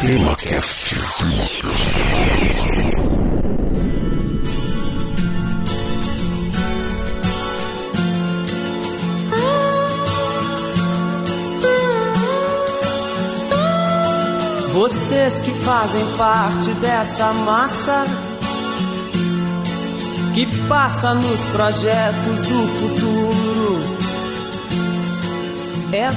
TemaCast. Vocês que fazem parte dessa massa que passa nos projetos do futuro. É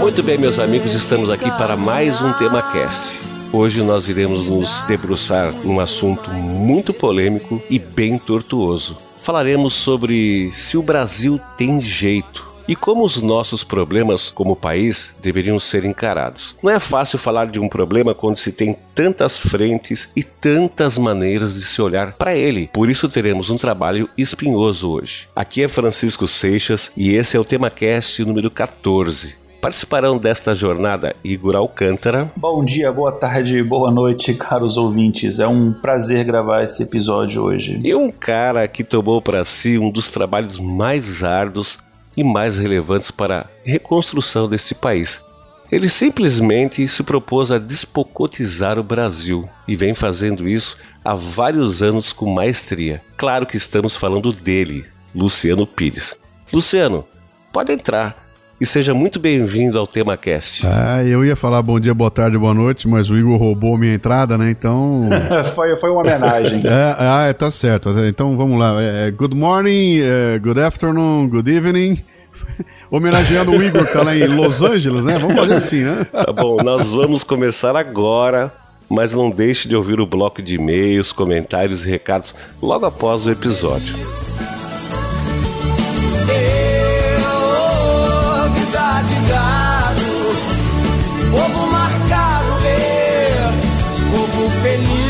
Muito bem, meus amigos, estamos aqui para mais um TemaCast. Hoje nós iremos nos debruçar num assunto muito polêmico e bem tortuoso. Falaremos sobre se o Brasil tem jeito e como os nossos problemas como país deveriam ser encarados. Não é fácil falar de um problema quando se tem tantas frentes e tantas maneiras de se olhar para ele. Por isso teremos um trabalho espinhoso hoje. Aqui é Francisco Seixas e esse é o TemaCast número 14. Participarão desta jornada Igor Alcântara. Bom dia, boa tarde, boa noite, caros ouvintes. É um prazer gravar esse episódio hoje. E um cara que tomou para si um dos trabalhos mais árduos e mais relevantes para a reconstrução deste país. Ele simplesmente se propôs a despocotizar o Brasil e vem fazendo isso há vários anos com maestria. Claro que estamos falando dele, Luciano Pires. Luciano, pode entrar e seja muito bem-vindo ao TemaCast. Ah, eu ia falar bom dia, boa tarde, boa noite, mas o Igor roubou minha entrada, né? Então. foi, foi uma homenagem. é, ah, tá certo. Então vamos lá. É, good morning, é, good afternoon, good evening. Homenageando o Igor que tá lá em Los Angeles, né? Vamos fazer assim, né? Tá bom, nós vamos começar agora, mas não deixe de ouvir o bloco de e-mails, comentários e recados logo após o episódio. Povo marcado, eu, povo feliz.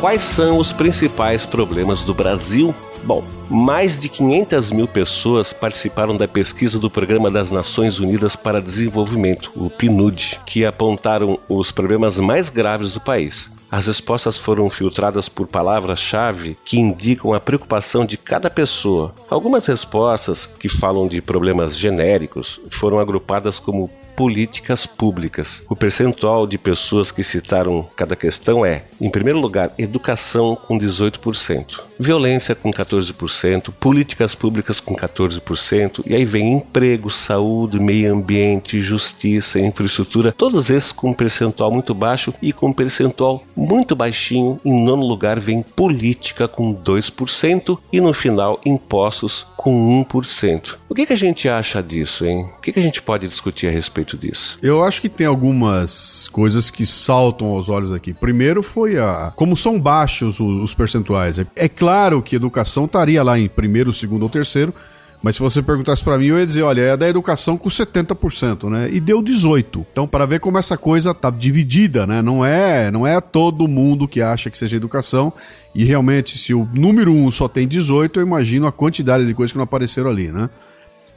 Quais são os principais problemas do Brasil? Bom, mais de 500 mil pessoas participaram da pesquisa do Programa das Nações Unidas para Desenvolvimento, o PNUD, que apontaram os problemas mais graves do país. As respostas foram filtradas por palavras-chave que indicam a preocupação de cada pessoa. Algumas respostas, que falam de problemas genéricos, foram agrupadas como políticas públicas. O percentual de pessoas que citaram cada questão é, em primeiro lugar, educação com 18%, violência com 14%, políticas públicas com 14%, e aí vem emprego, saúde, meio ambiente, justiça, infraestrutura, todos esses com um percentual muito baixo e com um percentual muito baixinho. Em nono lugar vem política com 2% e no final impostos com 1%. O que, que a gente acha disso, hein? O que, que a gente pode discutir a respeito disso? Eu acho que tem algumas coisas que saltam aos olhos aqui. Primeiro foi a. Como são baixos os, os percentuais. É, é claro que educação estaria lá em primeiro, segundo ou terceiro. Mas se você perguntasse para mim, eu ia dizer, olha, é da educação com 70%, né? E deu 18. Então, para ver como essa coisa tá dividida, né? Não é, não é todo mundo que acha que seja educação. E realmente, se o número 1 só tem 18, eu imagino a quantidade de coisas que não apareceram ali, né?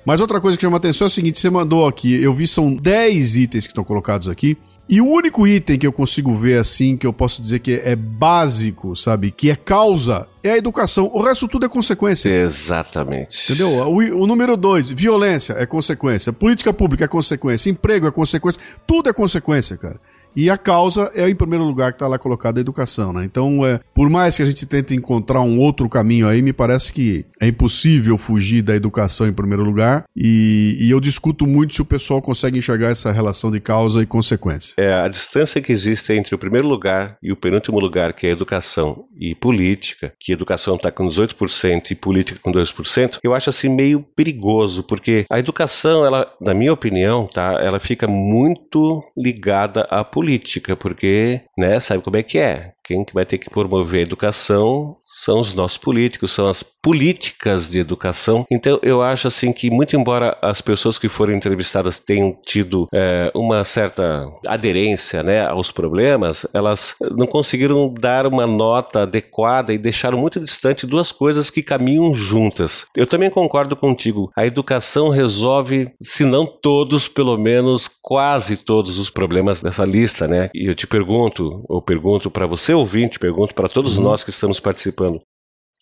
Mas outra coisa que chama atenção é o seguinte: você mandou aqui, eu vi são 10 itens que estão colocados aqui. E o único item que eu consigo ver assim, que eu posso dizer que é básico, sabe? Que é causa, é a educação. O resto tudo é consequência. Exatamente. Entendeu? O, o número dois, violência é consequência. Política pública é consequência. Emprego é consequência. Tudo é consequência, cara. E a causa é, em primeiro lugar, que está lá colocada a educação, né? Então, é, por mais que a gente tente encontrar um outro caminho aí, me parece que é impossível fugir da educação em primeiro lugar. E, e eu discuto muito se o pessoal consegue enxergar essa relação de causa e consequência. É, a distância que existe entre o primeiro lugar e o penúltimo lugar, que é educação e política, que educação está com 18% e política com 2%, eu acho assim meio perigoso, porque a educação, ela, na minha opinião, tá, ela fica muito ligada à política política, porque, né, sabe como é que é? Quem que vai ter que promover a educação são os nossos políticos, são as políticas de educação. Então, eu acho assim que, muito embora as pessoas que foram entrevistadas tenham tido é, uma certa aderência né, aos problemas, elas não conseguiram dar uma nota adequada e deixaram muito distante duas coisas que caminham juntas. Eu também concordo contigo. A educação resolve, se não todos, pelo menos quase todos os problemas dessa lista, né? E eu te pergunto, ou pergunto para você ouvinte, pergunto para todos uhum. nós que estamos participando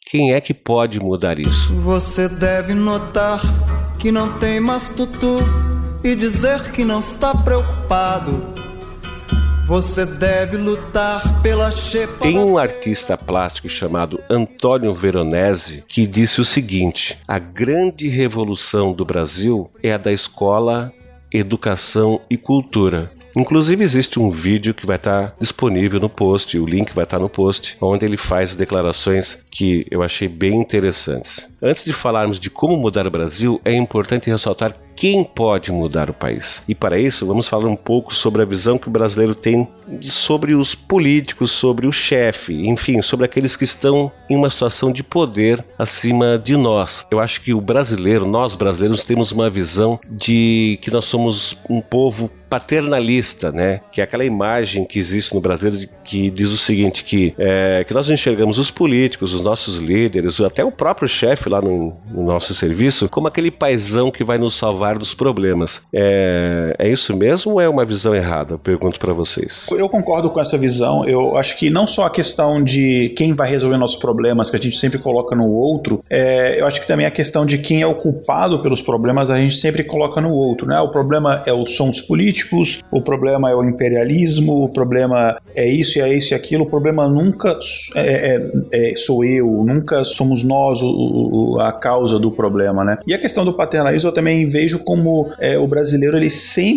quem é que pode mudar isso? Você deve notar que não tem mais tutu e dizer que não está preocupado. Você deve lutar pela xepa. Tem um artista plástico chamado Antônio Veronese que disse o seguinte: a grande revolução do Brasil é a da escola, educação e cultura. Inclusive existe um vídeo que vai estar disponível no post, o link vai estar no post, onde ele faz declarações que eu achei bem interessantes. Antes de falarmos de como mudar o Brasil, é importante ressaltar quem pode mudar o país. E para isso, vamos falar um pouco sobre a visão que o brasileiro tem sobre os políticos, sobre o chefe, enfim, sobre aqueles que estão em uma situação de poder acima de nós. Eu acho que o brasileiro, nós brasileiros, temos uma visão de que nós somos um povo paternalista, né? Que é aquela imagem que existe no brasileiro que diz o seguinte: que, é, que nós enxergamos os políticos, os nossos líderes, até o próprio chefe lá no, no, nosso serviço, como aquele paizão que vai nos salvar dos problemas. É, é isso mesmo ou é uma visão errada? Eu pergunto para vocês. Eu concordo com essa visão. Eu acho que não só a questão de quem vai resolver nossos problemas, que a gente sempre coloca no outro, é, eu acho que também a questão de quem é o culpado pelos problemas, a gente sempre coloca no outro. Né? O problema é os, são os políticos, o problema é o imperialismo, o problema é isso, é isso e aquilo. O problema nunca é, é, é, sou eu, nunca somos nós o, o, a causa do problema. Né? E a questão do paternalismo eu também vejo como é, o brasileiro ele sempre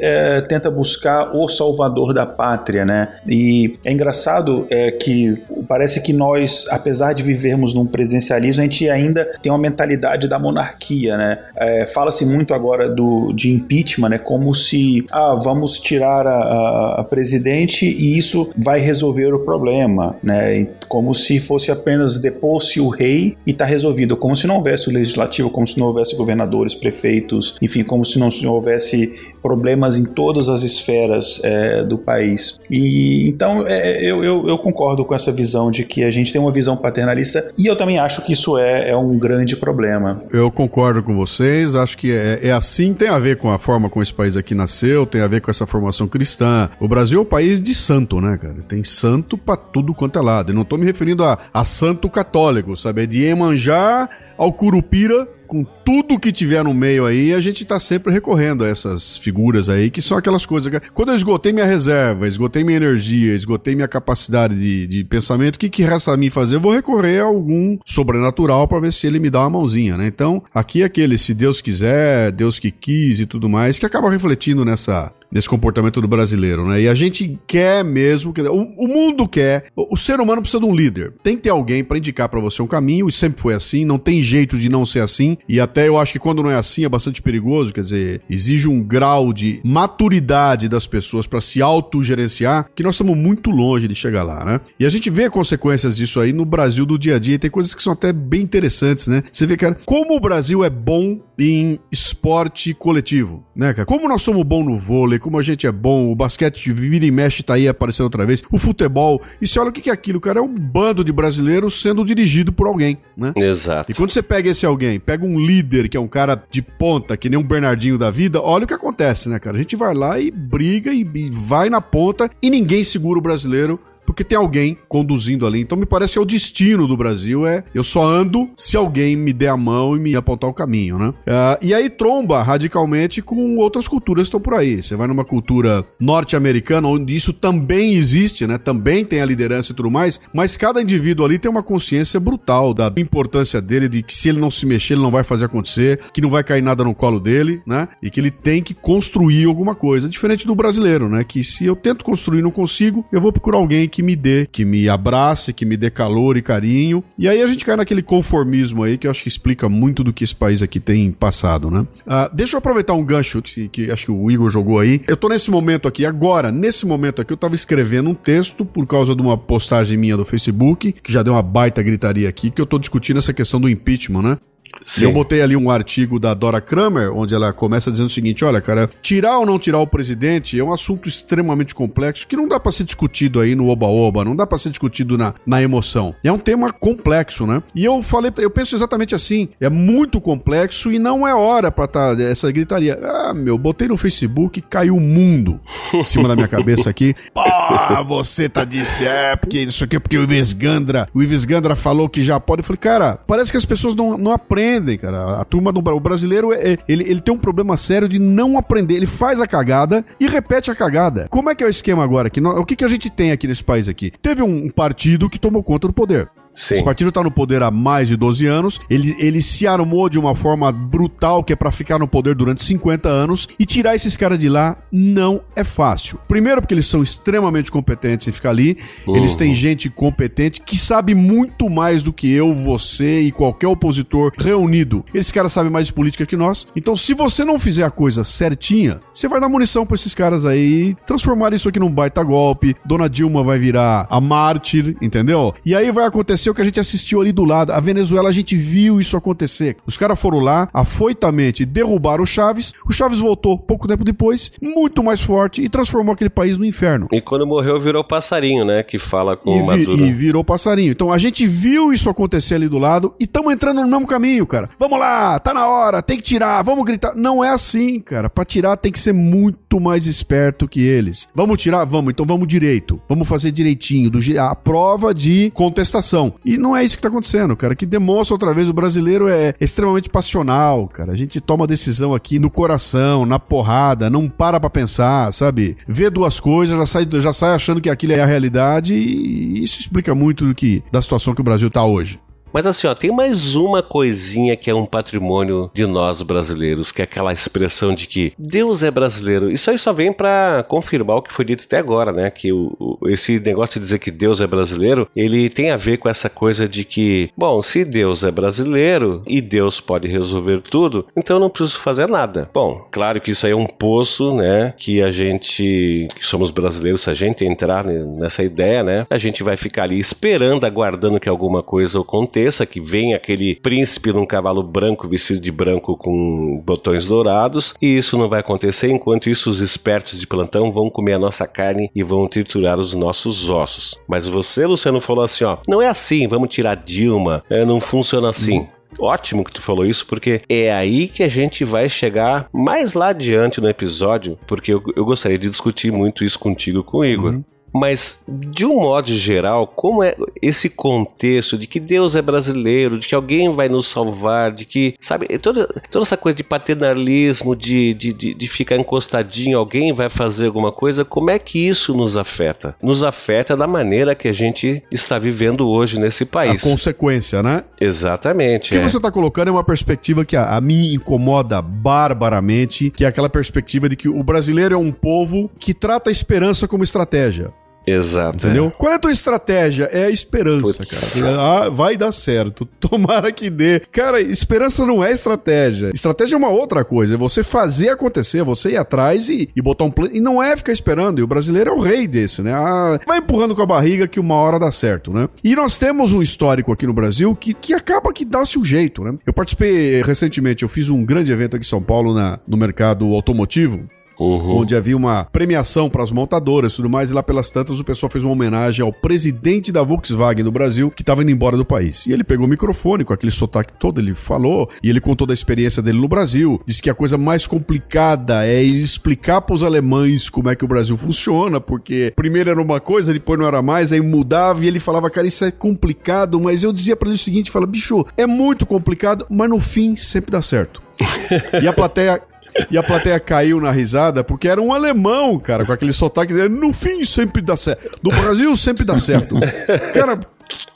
é, tenta buscar o salvador da pátria, né? E é engraçado é, que parece que nós, apesar de vivermos num presidencialismo, a gente ainda tem uma mentalidade da monarquia, né? É, Fala-se muito agora do, de impeachment, né? Como se, ah, vamos tirar a, a, a presidente e isso vai resolver o problema, né? Como se fosse apenas depor-se o rei e tá resolvido, como se não houvesse o legislativo, como se não houvesse governadores, prefeitos, enfim, como se não houvesse problemas em todas as esferas é, do país. E então é, eu, eu, eu, concordo com essa visão de que a gente tem uma visão paternalista e eu também acho que isso é, é um grande problema. Eu concordo com vocês, acho que é, é assim, tem a ver com a forma como esse país aqui nasceu, tem a ver com essa formação cristã. O Brasil é um país de santo, né, cara? Tem santo pra tudo quanto é lado. Eu não tô me referindo a, a santo católico, sabe? É de Iemanjá ao Curupira com tudo que tiver no meio aí, a gente tá sempre recorrendo a essas figuras aí, que são aquelas coisas. Que, quando eu esgotei minha reserva, esgotei minha energia, esgotei minha capacidade de, de pensamento, o que, que resta a mim fazer? Eu vou recorrer a algum sobrenatural para ver se ele me dá uma mãozinha, né? Então, aqui é aquele, se Deus quiser, Deus que quis e tudo mais, que acaba refletindo nessa, nesse comportamento do brasileiro, né? E a gente quer mesmo, o, o mundo quer, o, o, ser humano precisa de um líder. Tem que ter alguém para indicar para você um caminho, e sempre foi assim, não tem jeito de não ser assim. E até eu acho que quando não é assim é bastante perigoso, quer dizer, exige um grau de maturidade das pessoas para se autogerenciar, que nós estamos muito longe de chegar lá, né? E a gente vê consequências disso aí no Brasil do dia a dia, e tem coisas que são até bem interessantes, né? Você vê, cara, como o Brasil é bom em esporte coletivo, né, cara? Como nós somos bons no vôlei, como a gente é bom, o basquete de vira e mexe tá aí aparecendo outra vez, o futebol. E você olha o que é aquilo, cara, é um bando de brasileiros sendo dirigido por alguém, né? Exato. E quando você pega esse alguém, pega um líder que é um cara de ponta, que nem um Bernardinho da vida, olha o que acontece, né, cara? A gente vai lá e briga e, e vai na ponta e ninguém segura o brasileiro porque tem alguém conduzindo ali. Então me parece que é o destino do Brasil é eu só ando se alguém me der a mão e me apontar o caminho, né? Uh, e aí tromba radicalmente com outras culturas que estão por aí. Você vai numa cultura norte-americana onde isso também existe, né? Também tem a liderança e tudo mais, mas cada indivíduo ali tem uma consciência brutal da importância dele, de que se ele não se mexer, ele não vai fazer acontecer, que não vai cair nada no colo dele, né? E que ele tem que construir alguma coisa, diferente do brasileiro, né? Que se eu tento construir e não consigo, eu vou procurar alguém que me dê, que me abrace, que me dê calor e carinho. E aí a gente cai naquele conformismo aí que eu acho que explica muito do que esse país aqui tem passado, né? Uh, deixa eu aproveitar um gancho que, que acho que o Igor jogou aí. Eu tô nesse momento aqui, agora, nesse momento aqui, eu tava escrevendo um texto por causa de uma postagem minha do Facebook, que já deu uma baita gritaria aqui, que eu tô discutindo essa questão do impeachment, né? Sim. Eu botei ali um artigo da Dora Kramer, onde ela começa dizendo o seguinte: olha, cara, tirar ou não tirar o presidente é um assunto extremamente complexo que não dá para ser discutido aí no oba-oba, não dá para ser discutido na, na emoção. É um tema complexo, né? E eu falei, eu penso exatamente assim: é muito complexo e não é hora para tá essa gritaria. Ah, meu, botei no Facebook e caiu o mundo em cima da minha cabeça aqui. Ah, você tá disse, é, porque isso aqui é porque o Ives Gandra, o Ives Gandra falou que já pode. Eu falei, cara, parece que as pessoas não, não aprendem aprendem, cara. A turma do o brasileiro, é, é, ele, ele tem um problema sério de não aprender. Ele faz a cagada e repete a cagada. Como é que é o esquema agora? Que o que, que a gente tem aqui nesse país aqui? Teve um partido que tomou conta do poder. Sim. Esse partido está no poder há mais de 12 anos. Ele, ele se armou de uma forma brutal que é para ficar no poder durante 50 anos e tirar esses caras de lá não é fácil. Primeiro porque eles são extremamente competentes em ficar ali. Uhum. Eles têm gente competente que sabe muito mais do que eu, você e qualquer opositor reunido. Esses caras sabem mais de política que nós. Então, se você não fizer a coisa certinha, você vai dar munição para esses caras aí transformar isso aqui num baita golpe. Dona Dilma vai virar a mártir, entendeu? E aí vai acontecer aconteceu que a gente assistiu ali do lado. A Venezuela, a gente viu isso acontecer. Os caras foram lá, afoitamente derrubaram o Chaves. O Chaves voltou pouco tempo depois, muito mais forte e transformou aquele país no inferno. E quando morreu, virou passarinho, né? Que fala com e o Maduro. E virou passarinho. Então a gente viu isso acontecer ali do lado e estamos entrando no mesmo caminho, cara. Vamos lá, tá na hora, tem que tirar, vamos gritar. Não é assim, cara. Pra tirar tem que ser muito mais esperto que eles. Vamos tirar? Vamos, então vamos direito. Vamos fazer direitinho. Do, a prova de contestação. E não é isso que tá acontecendo, cara. Que demonstra outra vez o brasileiro é extremamente passional, cara. A gente toma decisão aqui no coração, na porrada, não para pra pensar, sabe? Vê duas coisas, já sai, já sai achando que aquilo é a realidade e isso explica muito do que da situação que o Brasil tá hoje. Mas assim, ó, tem mais uma coisinha que é um patrimônio de nós brasileiros, que é aquela expressão de que Deus é brasileiro. Isso aí só vem para confirmar o que foi dito até agora, né? Que o, o, esse negócio de dizer que Deus é brasileiro, ele tem a ver com essa coisa de que, bom, se Deus é brasileiro e Deus pode resolver tudo, então eu não preciso fazer nada. Bom, claro que isso aí é um poço, né? Que a gente, que somos brasileiros, se a gente entrar nessa ideia, né? A gente vai ficar ali esperando, aguardando que alguma coisa aconteça aconteça, que vem aquele príncipe num cavalo branco vestido de branco com botões dourados, e isso não vai acontecer enquanto isso os espertos de plantão vão comer a nossa carne e vão triturar os nossos ossos. Mas você, Luciano, falou assim, ó, não é assim, vamos tirar Dilma, é, não funciona assim. Ótimo que tu falou isso, porque é aí que a gente vai chegar mais lá adiante no episódio, porque eu, eu gostaria de discutir muito isso contigo com o Igor. Uhum. Mas, de um modo geral, como é esse contexto de que Deus é brasileiro, de que alguém vai nos salvar, de que, sabe, toda, toda essa coisa de paternalismo, de, de, de, de ficar encostadinho, alguém vai fazer alguma coisa, como é que isso nos afeta? Nos afeta da maneira que a gente está vivendo hoje nesse país. A consequência, né? Exatamente. O que é. você está colocando é uma perspectiva que a, a mim incomoda barbaramente, que é aquela perspectiva de que o brasileiro é um povo que trata a esperança como estratégia. Exato. Entendeu? É. Qual é a tua estratégia? É a esperança, Putz. cara. Ah, vai dar certo. Tomara que dê. Cara, esperança não é estratégia. Estratégia é uma outra coisa. É você fazer acontecer, você ir atrás e, e botar um plano. E não é ficar esperando. E o brasileiro é o rei desse, né? Ah, vai empurrando com a barriga que uma hora dá certo, né? E nós temos um histórico aqui no Brasil que, que acaba que dá-se o um jeito, né? Eu participei recentemente, eu fiz um grande evento aqui em São Paulo na, no mercado automotivo Uhum. onde havia uma premiação para as montadoras e tudo mais, e lá pelas tantas o pessoal fez uma homenagem ao presidente da Volkswagen do Brasil, que estava indo embora do país. E ele pegou o microfone com aquele sotaque todo, ele falou, e ele contou da experiência dele no Brasil, disse que a coisa mais complicada é explicar para os alemães como é que o Brasil funciona, porque primeiro era uma coisa, depois não era mais, aí mudava, e ele falava, cara, isso é complicado, mas eu dizia para ele o seguinte, fala, bicho, é muito complicado, mas no fim sempre dá certo. e a plateia e a plateia caiu na risada porque era um alemão, cara, com aquele sotaque. No fim sempre dá certo. No Brasil sempre dá certo. Cara,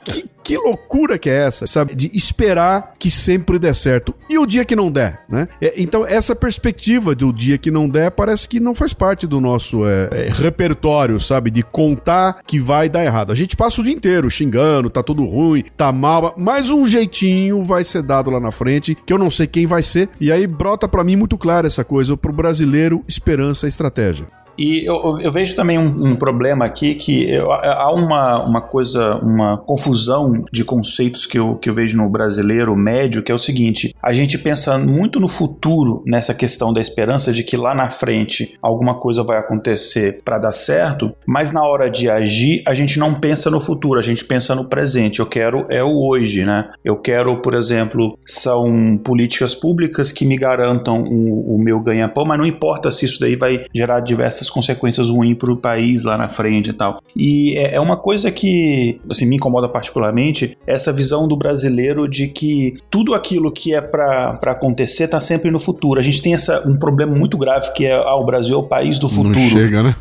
que, que loucura que é essa, sabe? De esperar que sempre dê certo. E o dia que não der, né? É, então, essa perspectiva do dia que não der parece que não faz parte do nosso é, é, repertório, sabe? De contar que vai dar errado. A gente passa o dia inteiro xingando, tá tudo ruim, tá mal, mas um jeitinho vai ser dado lá na frente, que eu não sei quem vai ser. E aí brota para mim muito claro essa coisa. Pro brasileiro, esperança é estratégia. E eu, eu vejo também um, um, problema aqui que eu, há uma, uma coisa, uma confusão de conceitos que eu, que eu vejo no brasileiro médio, que é o seguinte: a gente pensa muito no futuro nessa questão da esperança de que lá na frente alguma coisa vai acontecer para dar certo, mas na hora de agir a gente não pensa no futuro, a gente pensa no presente. Eu quero é o hoje, né? Eu quero, por exemplo, são políticas públicas que me garantam o, o meu ganha-pão, mas não importa se isso daí vai gerar diversas consequências ruins para o país lá na frente e tal. E é, é uma coisa que assim, me incomoda particularmente, essa visão do brasileiro de que tudo aquilo que é para acontecer está sempre no futuro. A gente tem essa, um problema muito grave que é ah, o Brasil é o país do futuro. Não chega, né?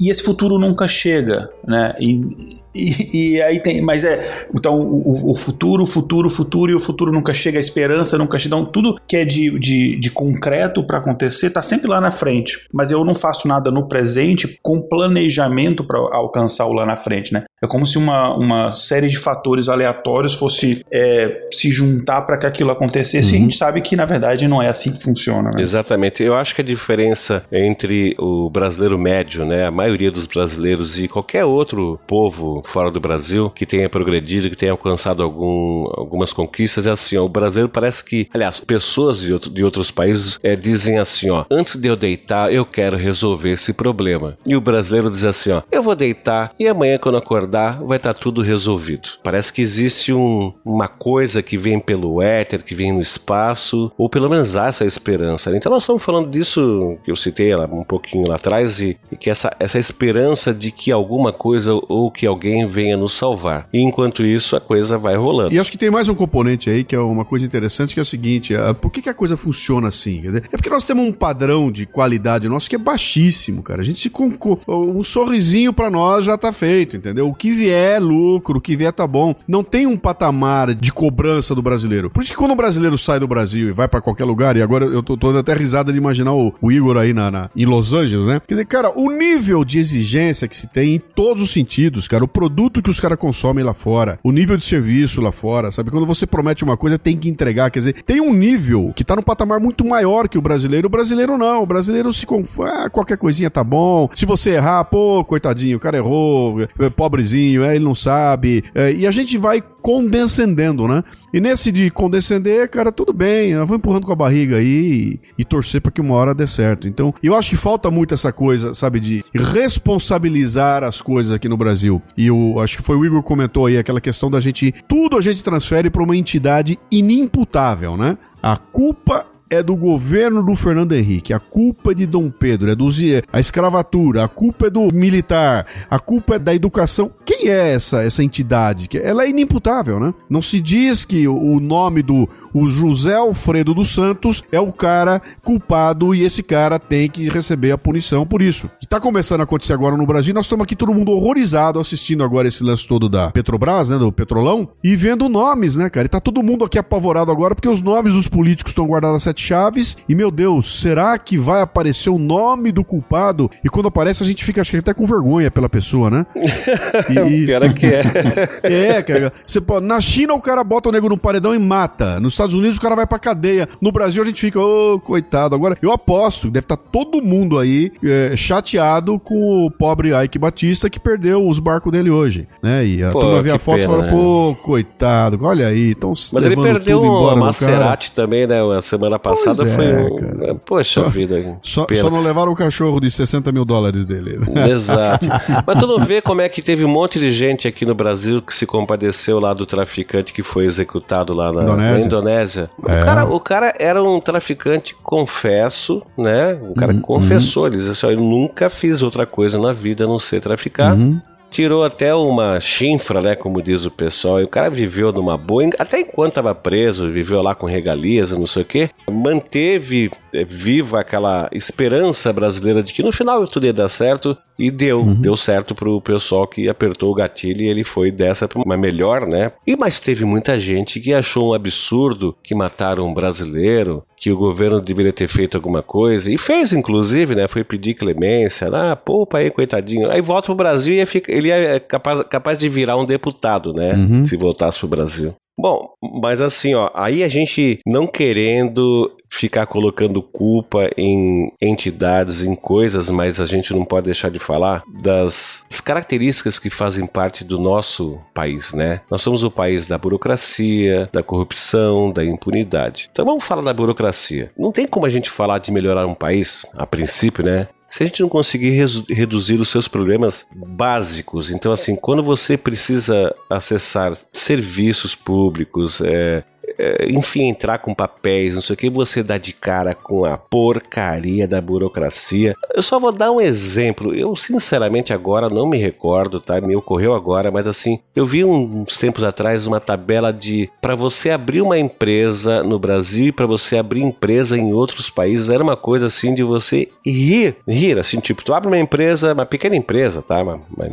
e esse futuro nunca chega, né? E, e, e, aí tem, mas é, então o, o, futuro, o futuro, o futuro e o futuro nunca chega, a esperança nunca chega. Então tudo que é de, de, de concreto para acontecer tá sempre lá na frente. Mas eu não faço nada no presente com planejamento para alcançar o lá na frente, né? É como se uma, uma série de fatores aleatórios fosse é, se juntar para que aquilo acontecesse. Uhum. E a uhum. gente sabe que na verdade não é assim que funciona. Né? Exatamente. Eu acho que a diferença entre o brasileiro médio, né, a maioria dos brasileiros e qualquer outro povo fora do Brasil que tenha progredido, que tenha alcançado algum, algumas conquistas. É assim, ó, o brasileiro parece que, aliás, pessoas de, outro, de outros países é, dizem assim, ó, antes de eu deitar, eu quero resolver esse problema. E o brasileiro diz assim, ó, eu vou deitar e amanhã quando acordar vai estar tá tudo resolvido. Parece que existe um, uma coisa que vem pelo éter, que vem no espaço, ou pelo menos há essa esperança. Então nós estamos falando disso que eu citei um pouquinho lá atrás e, e que essa, essa esperança de que alguma coisa ou que alguém venha nos salvar. E enquanto isso, a coisa vai rolando. E acho que tem mais um componente aí que é uma coisa interessante, que é o seguinte: uh, por que, que a coisa funciona assim? É porque nós temos um padrão de qualidade nosso que é baixíssimo, cara. A gente se um sorrisinho para nós já tá feito, entendeu? Que vier é lucro, o que vier tá bom. Não tem um patamar de cobrança do brasileiro. Por isso que quando o brasileiro sai do Brasil e vai para qualquer lugar, e agora eu tô, tô até risada de imaginar o, o Igor aí na, na, em Los Angeles, né? Quer dizer, cara, o nível de exigência que se tem em todos os sentidos, cara, o produto que os caras consomem lá fora, o nível de serviço lá fora, sabe? Quando você promete uma coisa, tem que entregar. Quer dizer, tem um nível que tá num patamar muito maior que o brasileiro. O brasileiro não. O brasileiro se confunde. Ah, qualquer coisinha tá bom. Se você errar, pô, coitadinho, o cara errou, é, pobrezinho, é, ele não sabe. É, e a gente vai condescendendo, né? E nesse de condescender, cara, tudo bem, eu vou empurrando com a barriga aí e, e torcer para que uma hora dê certo. Então, eu acho que falta muito essa coisa, sabe, de responsabilizar as coisas aqui no Brasil. E eu acho que foi o Igor comentou aí aquela questão da gente, tudo a gente transfere para uma entidade inimputável, né? A culpa é do governo do Fernando Henrique, a culpa é de Dom Pedro, é do a escravatura, a culpa é do militar, a culpa é da educação. Quem é essa essa entidade? Ela é inimputável, né? Não se diz que o nome do o José Alfredo dos Santos é o cara culpado e esse cara tem que receber a punição por isso. Que tá começando a acontecer agora no Brasil, nós estamos aqui todo mundo horrorizado assistindo agora esse lance todo da Petrobras, né, do Petrolão, e vendo nomes, né, cara? E tá todo mundo aqui apavorado agora porque os nomes dos políticos estão guardados a sete chaves e, meu Deus, será que vai aparecer o nome do culpado? E quando aparece a gente fica, acho que até com vergonha pela pessoa, né? E, Pior é que é. é, cara. Você pode, na China o cara bota o nego no paredão e mata. Nos Estados Unidos o cara vai pra cadeia. No Brasil a gente fica, ô, oh, coitado. Agora, eu aposto, deve estar tá todo mundo aí é, chateado com o pobre Ike Batista que perdeu os barcos dele hoje, né? E a pô, turma vê a foto e fala, né? pô, coitado, olha aí, então Mas ele perdeu o Maserati também, né? A semana passada pois foi é, um... Poxa só, vida. Só, só, não levaram o cachorro de 60 mil dólares dele. Exato. Mas tu não vê como é que teve um monte de gente aqui no Brasil que se compadeceu lá do traficante que foi executado lá na Indonésia. Na Indonésia. É. O, cara, o cara era um traficante confesso, né? O cara uhum. confessou, ele disse assim, eu nunca fiz outra coisa na vida a não ser traficar. Uhum tirou até uma chinfra, né, como diz o pessoal, e o cara viveu numa boa, até enquanto estava preso, viveu lá com regalias, não sei o quê, manteve é, viva aquela esperança brasileira de que no final tudo ia dar certo, e deu, uhum. deu certo pro pessoal que apertou o gatilho e ele foi dessa pra uma melhor, né? E mas teve muita gente que achou um absurdo que mataram um brasileiro, que o governo deveria ter feito alguma coisa, e fez inclusive, né? Foi pedir clemência, ah, poupa aí, coitadinho. Aí volta pro Brasil e ele é capaz, capaz de virar um deputado, né? Uhum. Se voltasse pro Brasil. Bom, mas assim, ó, aí a gente não querendo ficar colocando culpa em entidades, em coisas, mas a gente não pode deixar de falar das, das, características que fazem parte do nosso país, né? Nós somos o país da burocracia, da corrupção, da impunidade. Então vamos falar da burocracia. Não tem como a gente falar de melhorar um país, a princípio, né? Se a gente não conseguir reduzir os seus problemas básicos, então assim, quando você precisa acessar serviços públicos, é, enfim, entrar com papéis, não sei o que, você dá de cara com a porcaria da burocracia. Eu só vou dar um exemplo. Eu, sinceramente, agora não me recordo, tá? Me ocorreu agora, mas assim, eu vi uns tempos atrás uma tabela de para você abrir uma empresa no Brasil e para você abrir empresa em outros países, era uma coisa assim de você rir, rir, assim, tipo, tu abre uma empresa, uma pequena empresa, tá? Uma, uma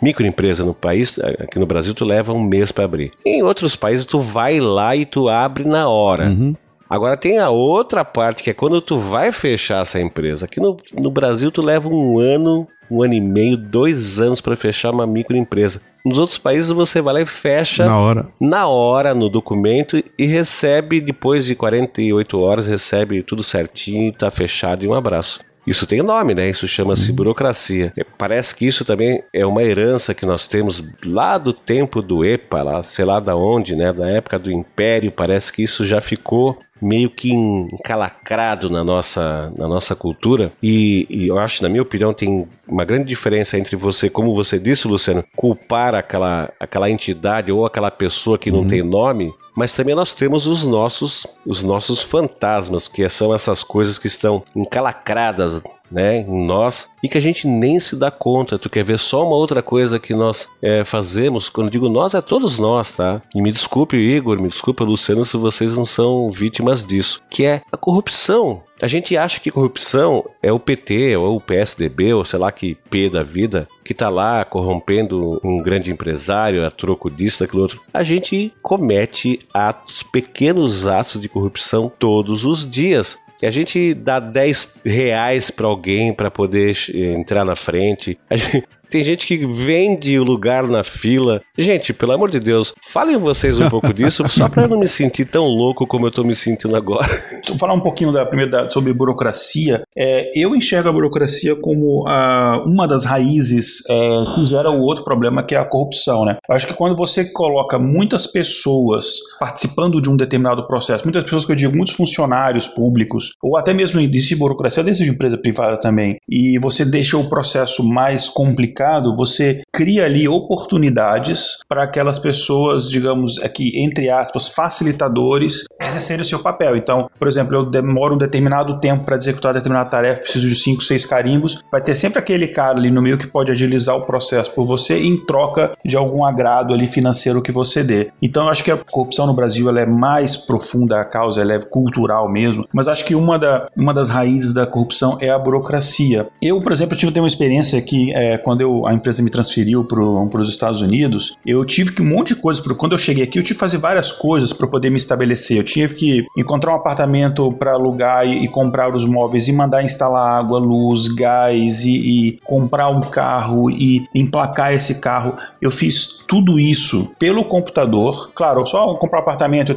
microempresa no país, aqui no Brasil tu leva um mês para abrir. Em outros países tu vai lá e tu abre na hora. Uhum. Agora tem a outra parte que é quando tu vai fechar essa empresa. Aqui no, no Brasil tu leva um ano, um ano e meio, dois anos para fechar uma microempresa. Nos outros países você vai lá e fecha na hora, na hora no documento e recebe depois de 48 horas recebe tudo certinho, tá fechado e um abraço. Isso tem nome, né? Isso chama-se uhum. burocracia. É, parece que isso também é uma herança que nós temos lá do tempo do EPA, lá, sei lá da onde, né? Da época do Império. Parece que isso já ficou meio que encalacrado na nossa, na nossa cultura. E, e, eu acho, na minha opinião, tem uma grande diferença entre você, como você disse, Luciano, culpar aquela, aquela entidade ou aquela pessoa que não uhum. tem nome mas também nós temos os nossos os nossos fantasmas, que são essas coisas que estão encalacradas né, em nós e que a gente nem se dá conta. Tu quer ver só uma outra coisa que nós é, fazemos? Quando digo nós, é todos nós, tá? E me desculpe, Igor, me desculpe, Luciano, se vocês não são vítimas disso, que é a corrupção. A gente acha que corrupção é o PT ou o PSDB ou sei lá que P da vida que tá lá corrompendo um grande empresário, a troco disso, daquilo outro. A gente comete atos, pequenos atos de corrupção todos os dias. A gente dá 10 reais para alguém para poder entrar na frente. Gente, tem gente que vende o lugar na fila. Gente, pelo amor de Deus, falem vocês um pouco disso, só para eu não me sentir tão louco como eu tô me sentindo agora. Vou falar um pouquinho da primeira sobre burocracia. É, eu enxergo a burocracia como a, uma das raízes é, que gera o outro problema, que é a corrupção. Né? Eu acho que quando você coloca muitas pessoas participando de um determinado processo, muitas pessoas que eu digo, muitos funcionários públicos, ou até mesmo de burocracia, desde de empresa privada também, e você deixa o processo mais complicado mercado, você cria ali oportunidades para aquelas pessoas, digamos aqui, entre aspas, facilitadores, exercerem o seu papel. Então, por exemplo, eu demoro um determinado tempo para executar determinada tarefa, preciso de 5, 6 carimbos, vai ter sempre aquele cara ali no meio que pode agilizar o processo por você em troca de algum agrado ali financeiro que você dê. Então, eu acho que a corrupção no Brasil ela é mais profunda a causa, ela é cultural mesmo, mas acho que uma, da, uma das raízes da corrupção é a burocracia. Eu, por exemplo, tive uma experiência que é, quando eu a empresa me transferiu para os Estados Unidos, eu tive que um monte de coisas. Quando eu cheguei aqui, eu tive que fazer várias coisas para poder me estabelecer. Eu tive que encontrar um apartamento para alugar e, e, comprar os móveis e mandar instalar água, luz, gás e, e comprar um carro e emplacar esse carro. Eu fiz tudo isso pelo computador. Claro, só comprar apartamento,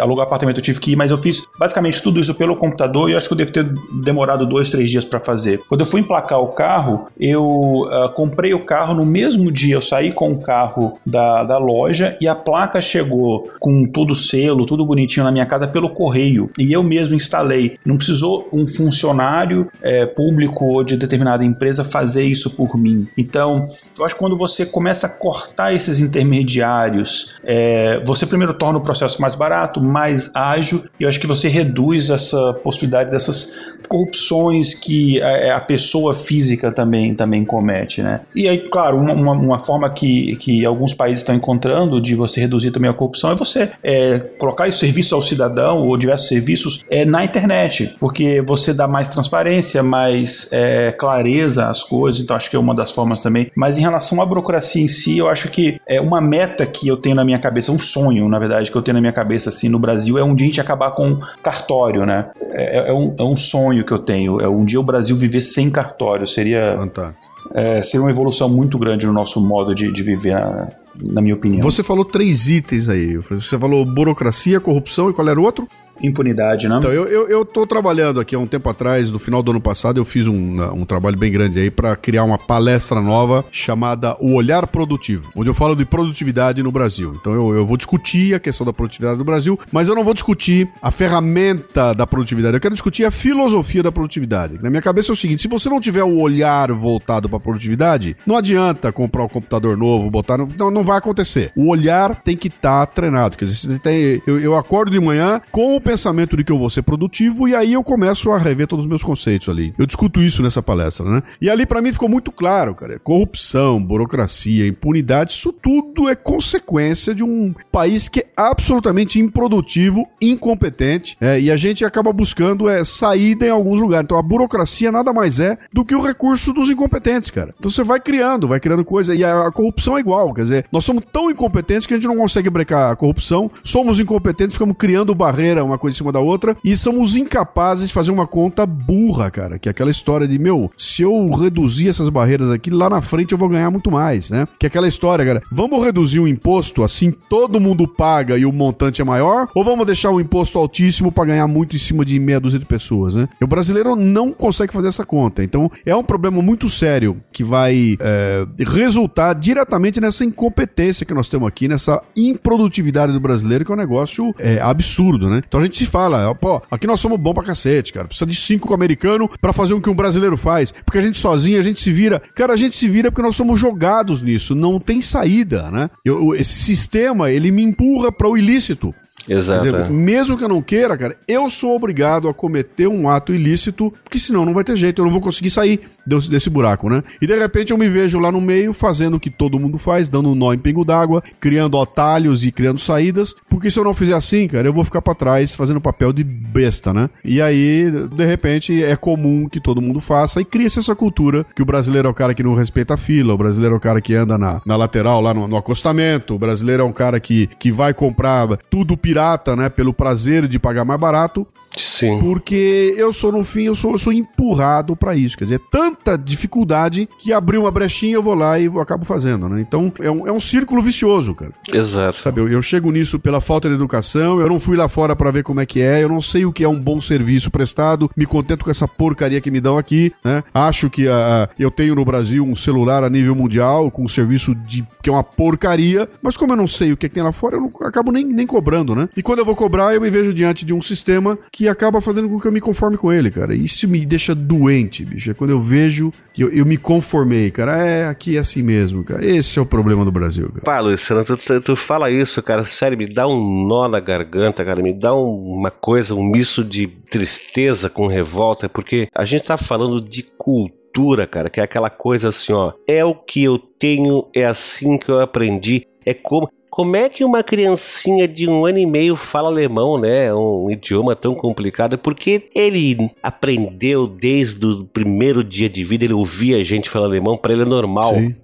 alugar apartamento eu tive que ir, mas eu fiz basicamente tudo isso pelo computador e eu acho que eu devo ter demorado dois, três dias para fazer. Quando eu fui emplacar o carro, eu comprei o carro no mesmo dia, eu saí com o carro da, da loja e a placa chegou com todo selo, tudo bonitinho na minha casa pelo correio. E eu mesmo instalei. Não precisou um funcionário é, público ou de determinada empresa fazer isso por mim. Então, eu acho que quando você começa a cortar esses intermediários, é, você primeiro torna o processo mais barato, mais ágil, e eu acho que você reduz essa possibilidade dessas corrupções que a, a pessoa física também, também comete. Né? E aí, claro, uma, uma, forma que, que alguns países estão encontrando de você reduzir também a corrupção é você é, colocar esse serviço ao cidadão ou diversos serviços é, na internet, porque você dá mais transparência, mais é, clareza às coisas, então acho que é uma das formas também. Mas em relação à burocracia em si, eu acho que é uma meta que eu tenho na minha cabeça, um sonho, na verdade, que eu tenho na minha cabeça assim no Brasil é um dia a gente acabar com cartório, né? É, é, um, é um sonho que eu tenho, é um dia o Brasil viver sem cartório, seria Fantástico é, seria uma evolução muito grande no nosso modo de, de viver, na, na, minha opinião. Você falou três itens aí. Você falou burocracia, corrupção e qual era o outro? Impunidade, né? Então, eu, eu, eu tô trabalhando aqui há um tempo atrás, no final do ano passado, eu fiz um, um trabalho bem grande aí para criar uma palestra nova chamada O Olhar Produtivo, onde eu falo de produtividade no Brasil. Então, eu, eu vou discutir a questão da produtividade no Brasil, mas eu não vou discutir a ferramenta da produtividade, eu quero discutir a filosofia da produtividade. Na minha cabeça é o seguinte: se você não tiver o olhar voltado para produtividade, não adianta comprar um computador novo, botar. Não, não vai acontecer. O olhar tem que estar tá treinado. Quer dizer, tem, eu, eu acordo de manhã com o pensamento de que eu vou ser produtivo e aí eu começo a rever todos os meus conceitos ali. Eu discuto isso nessa palestra, né? E ali para mim ficou muito claro, cara, corrupção, burocracia, impunidade, isso tudo é consequência de um país que é absolutamente improdutivo, incompetente, é, e a gente acaba buscando é, saída em alguns lugares. Então a burocracia nada mais é do que o recurso dos incompetentes, cara. Então você vai criando, vai criando coisa, e a, a corrupção é igual, quer dizer, nós somos tão incompetentes que a gente não consegue brecar a corrupção, somos incompetentes, ficamos criando barreira, uma coisa em cima da outra, e somos incapazes de fazer uma conta burra, cara. Que é aquela história de, meu, se eu reduzir essas barreiras aqui, lá na frente eu vou ganhar muito mais, né? Que é aquela história, cara. Vamos reduzir o imposto, assim todo mundo paga e o montante é maior? Ou vamos deixar o imposto altíssimo para ganhar muito em cima de meia dúzia de pessoas, né? E o brasileiro não consegue fazer essa conta. Então, é um problema muito sério que vai é, resultar diretamente nessa incompetência que nós temos aqui, nessa improdutividade do brasileiro, que é um negócio é, absurdo, né? Então gente se fala, pô, aqui nós somos bom pra cacete, cara. Precisa de cinco americanos para fazer o que um brasileiro faz. Porque a gente sozinho, a gente se vira. Cara, a gente se vira porque nós somos jogados nisso. Não tem saída, né? Eu, esse sistema, ele me empurra para o ilícito. Exato. Dizer, é. mesmo que eu não queira, cara, eu sou obrigado a cometer um ato ilícito, porque senão não vai ter jeito, eu não vou conseguir sair desse, buraco, né? E de repente eu me vejo lá no meio fazendo o que todo mundo faz, dando um nó em pingo d'água, criando atalhos e criando saídas, porque se eu não fizer assim, cara, eu vou ficar para trás fazendo papel de besta, né? E aí, de repente, é comum que todo mundo faça e cria-se essa cultura que o brasileiro é o cara que não respeita a fila, o brasileiro é o cara que anda na, na lateral, lá no, no acostamento, o brasileiro é um cara que, que vai comprar tudo pirata, né? Pelo prazer de pagar mais barato. Sim. Porque eu sou, no fim, eu sou, eu sou empurrado para isso. Quer dizer, tanta dificuldade que abriu uma brechinha, eu vou lá e eu acabo fazendo, né? Então, é um, é um círculo vicioso, cara. Exato. Sabe, eu, eu chego nisso pela falta de educação, eu não fui lá fora para ver como é que é, eu não sei o que é um bom serviço prestado, me contento com essa porcaria que me dão aqui, né? Acho que uh, eu tenho no Brasil um celular a nível mundial com um serviço de que é uma porcaria, mas como eu não sei o que, é que tem lá fora, eu não, acabo nem, nem cobrando, né? E quando eu vou cobrar, eu me vejo diante de um sistema que acaba fazendo com que eu me conforme com ele, cara. Isso me deixa doente, bicho. É quando eu vejo que eu, eu me conformei, cara. É, aqui é assim mesmo, cara. Esse é o problema do Brasil, cara. Pá, Luciano, tu, tu, tu, fala isso, cara. Sério, me dá um nó na garganta, cara. Me dá um, uma coisa, um misto de tristeza com revolta, porque a gente tá falando de cultura, cara, que é aquela coisa assim, ó. É o que eu tenho, é assim que eu aprendi. É como. Como é que uma criancinha de um ano e meio fala alemão, né? Um idioma tão complicado? Porque ele aprendeu desde o primeiro dia de vida, ele ouvia a gente falar alemão, para ele é normal. Sim.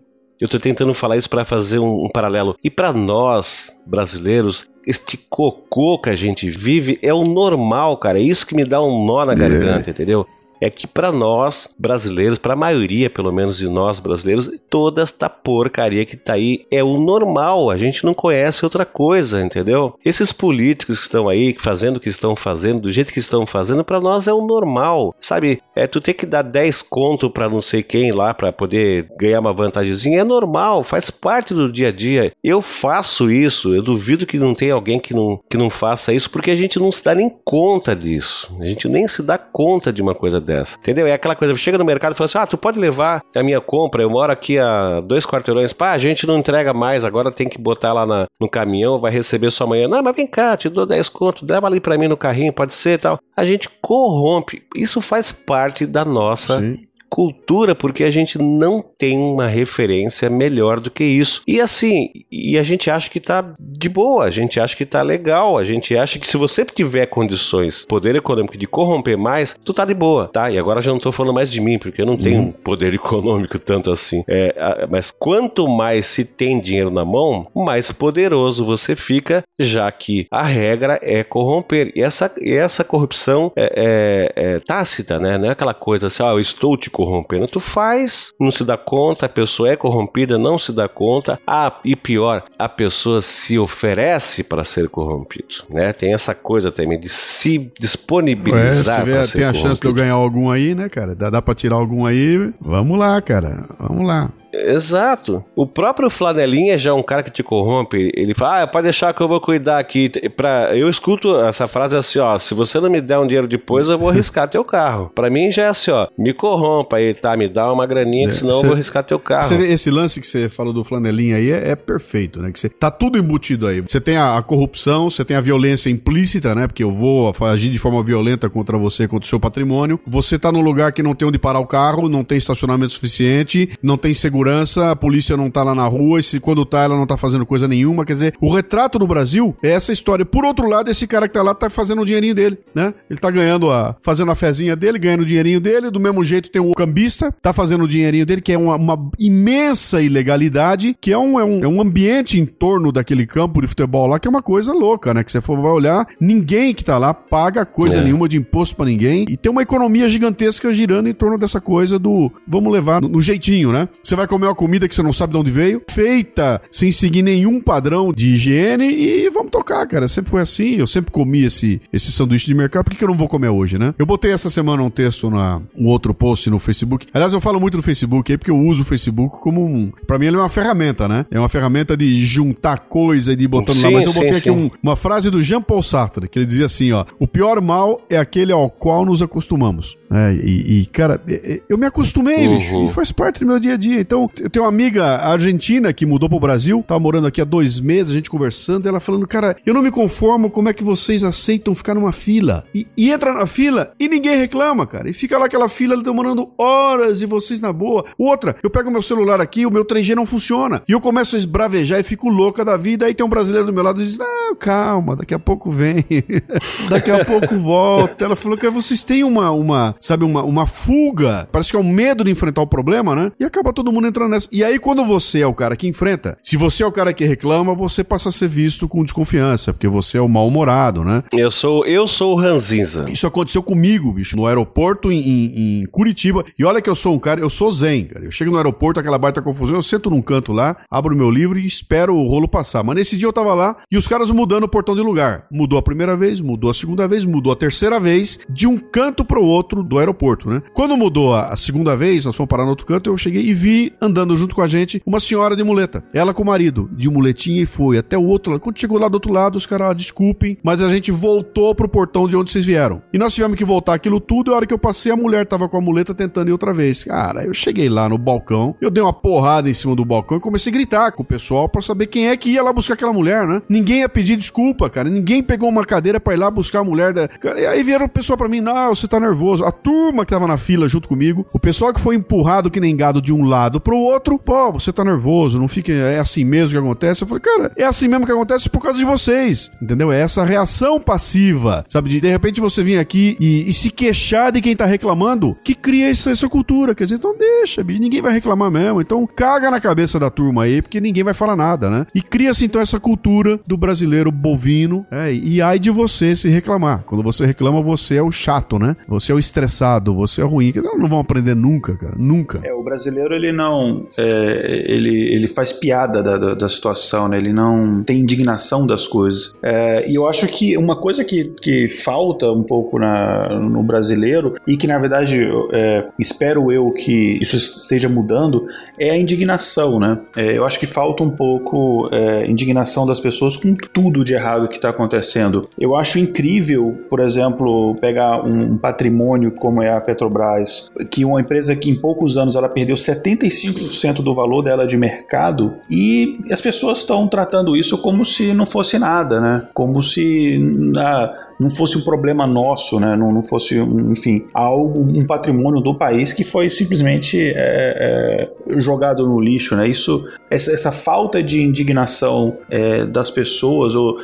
Eu tô tentando falar isso para fazer um, um, paralelo. E para nós, brasileiros, este cocô que a gente vive é o normal, cara. É isso que me dá um nó na garganta, é. entendeu? É que para nós brasileiros, para a maioria pelo menos de nós brasileiros, toda esta porcaria que tá aí é o normal. A gente não conhece outra coisa, entendeu? Esses políticos que estão aí fazendo o que estão fazendo, do jeito que estão fazendo, para nós é o normal. Sabe? É tu ter que dar 10 conto para não sei quem lá para poder ganhar uma vantagemzinha é normal, faz parte do dia a dia. Eu faço isso, eu duvido que não tenha alguém que não, que não faça isso porque a gente não se dá nem conta disso. A gente nem se dá conta de uma coisa dessa. Entendeu? É aquela coisa, chega no mercado e fala assim: ah, tu pode levar a minha compra, eu moro aqui a dois quarteirões, pá, a gente não entrega mais, agora tem que botar lá na, no caminhão, vai receber só amanhã. Não, mas vem cá, te dou 10 conto, leva ali pra mim no carrinho, pode ser e tal. A gente corrompe. Isso faz parte da nossa Sim cultura porque a gente não tem uma referência melhor do que isso. E assim, e a gente acha que tá de boa, a gente acha que tá legal, a gente acha que se você tiver condições, poder econômico de corromper mais, tu tá de boa, tá? E agora já não tô falando mais de mim, porque eu não tenho uhum. poder econômico tanto assim. É, mas quanto mais se tem dinheiro na mão, mais poderoso você fica, já que a regra é corromper. E essa, e essa corrupção é, é, é tácita, né? Não é aquela coisa assim, ah, eu estou te corrompendo. Tu faz, não se dá conta, a pessoa é corrompida, não se dá conta. Ah, e pior, a pessoa se oferece para ser corrompido, né? Tem essa coisa também de se disponibilizar. É, se tiver, tem a chance de eu ganhar algum aí, né, cara? Dá, dá pra tirar algum aí, vamos lá, cara, vamos lá. Exato. O próprio Flanelinha já é um cara que te corrompe. Ele fala, ah, pode deixar que eu vou cuidar aqui. Pra... Eu escuto essa frase assim, ó, se você não me der um dinheiro depois, eu vou arriscar teu carro. Pra mim já é assim, ó, me corrompa aí, tá? Me dá uma graninha, é, senão cê, eu vou arriscar teu carro. Vê, esse lance que você falou do Flanelinha aí é, é perfeito, né? Que cê, tá tudo embutido aí. Você tem a, a corrupção, você tem a violência implícita, né? Porque eu vou agir de forma violenta contra você, contra o seu patrimônio. Você tá num lugar que não tem onde parar o carro, não tem estacionamento suficiente, não tem segurança, a polícia não tá lá na rua, e se quando tá, ela não tá fazendo coisa nenhuma. Quer dizer, o retrato no Brasil é essa história. Por outro lado, esse cara que tá lá tá fazendo o dinheirinho dele, né? Ele tá ganhando a. fazendo a fezinha dele, ganhando o dinheirinho dele. Do mesmo jeito tem o cambista, tá fazendo o dinheirinho dele, que é uma, uma imensa ilegalidade, que é um, é, um, é um ambiente em torno daquele campo de futebol lá, que é uma coisa louca, né? Que você for vai olhar, ninguém que tá lá paga coisa é. nenhuma de imposto para ninguém. E tem uma economia gigantesca girando em torno dessa coisa do vamos levar no, no jeitinho, né? Você vai comer uma comida que você não sabe de onde veio, feita sem seguir nenhum padrão de higiene e vamos tocar, cara. Sempre foi assim, eu sempre comi esse, esse sanduíche de mercado, por que, que eu não vou comer hoje, né? Eu botei essa semana um texto na um outro post no Facebook. Aliás, eu falo muito no Facebook aí porque eu uso o Facebook como um. Pra mim, ele é uma ferramenta, né? É uma ferramenta de juntar coisa e de botando sim, lá. Mas eu botei sim, aqui um, uma frase do Jean-Paul Sartre, que ele dizia assim: ó, o pior mal é aquele ao qual nos acostumamos. É, e, e, cara, eu me acostumei, uhum. bicho, e faz parte do meu dia a dia. Então, eu tenho uma amiga argentina que mudou pro Brasil, tava morando aqui há dois meses, a gente conversando, ela falando, cara, eu não me conformo como é que vocês aceitam ficar numa fila. E, e entra na fila e ninguém reclama, cara. E fica lá aquela fila demorando horas e vocês na boa. Outra, eu pego meu celular aqui, o meu 3G não funciona. E eu começo a esbravejar e fico louca da vida. Aí tem um brasileiro do meu lado e diz: Não, calma, daqui a pouco vem. daqui a pouco volta. Ela falou que vocês têm uma, uma sabe, uma, uma fuga. Parece que é um medo de enfrentar o problema, né? E acaba todo mundo entrando nessa. E aí, quando você é o cara que enfrenta, se você é o cara que reclama, você passa a ser visto com desconfiança, porque você é o mal-humorado, né? Eu sou, eu sou o ranzinza. Isso aconteceu comigo, bicho, no aeroporto em, em, em, Curitiba. E olha que eu sou um cara, eu sou zen, cara. Eu chego no aeroporto, aquela baita confusão, eu sento num canto lá, abro meu livro e espero o rolo passar. Mas nesse dia eu tava lá e os caras mudando o portão de lugar. Mudou a primeira vez, mudou a segunda vez, mudou a terceira vez, de um canto pro outro do aeroporto né? Quando mudou a, a, segunda vez, nós fomos parar no outro canto, eu cheguei e vi andando junto com a gente uma senhora de muleta. Ela com o marido, de muletinha e foi até o outro lado. Quando chegou lá do outro lado, os caras, ah, desculpem, mas a gente voltou pro portão de onde vocês vieram. E nós tivemos que voltar aquilo tudo, e a hora que eu passei, a mulher tava com a muleta tentando ir outra vez. Cara, eu cheguei lá no balcão, eu dei uma porrada em cima do balcão e comecei a gritar com o pessoal para saber quem é que ia lá buscar aquela mulher, né? Ninguém ia pedir desculpa, cara. Ninguém pegou uma cadeira para ir lá buscar a mulher da. Cara, e aí vieram o pessoal para mim, não, você tá nervoso. A turma que tava na fila junto comigo. O pessoal que foi empurrado que nem gado de um lado pro outro, pô, você tá nervoso, não fique, é assim mesmo que acontece. Eu falei, cara, é assim mesmo que acontece por causa de vocês, entendeu? É essa reação passiva, sabe? De, de repente você vir aqui e, e, se queixar de quem tá reclamando, que cria essa, essa cultura. Quer dizer, então deixa, bicho, ninguém vai reclamar mesmo. Então caga na cabeça da turma aí, porque ninguém vai falar nada, né? E cria-se então essa cultura do brasileiro bovino, é, e ai de você se reclamar. Quando você reclama, você é o chato, né? Você é o estressado, você é ruim que não vão aprender nunca, cara, nunca. É, o brasileiro, ele não, é, ele, ele faz piada da, da, da, situação, né, ele não tem indignação das coisas. É, e eu acho que uma coisa que, que falta um pouco na, no brasileiro, e que na verdade é, espero eu que isso esteja mudando, é a indignação, né. É, eu acho que falta um pouco é, indignação das pessoas com tudo de errado que está acontecendo. Eu acho incrível, por exemplo, pegar um patrimônio como é a Petrobras que uma empresa que em poucos anos ela perdeu 75% do valor dela de mercado e as pessoas estão tratando isso como se não fosse nada, né? Como se ah, não fosse um problema nosso, né? não, não fosse, enfim, algo, um patrimônio do país que foi simplesmente é, é, jogado no lixo. Né? Isso, essa, essa falta de indignação é, das pessoas, ou,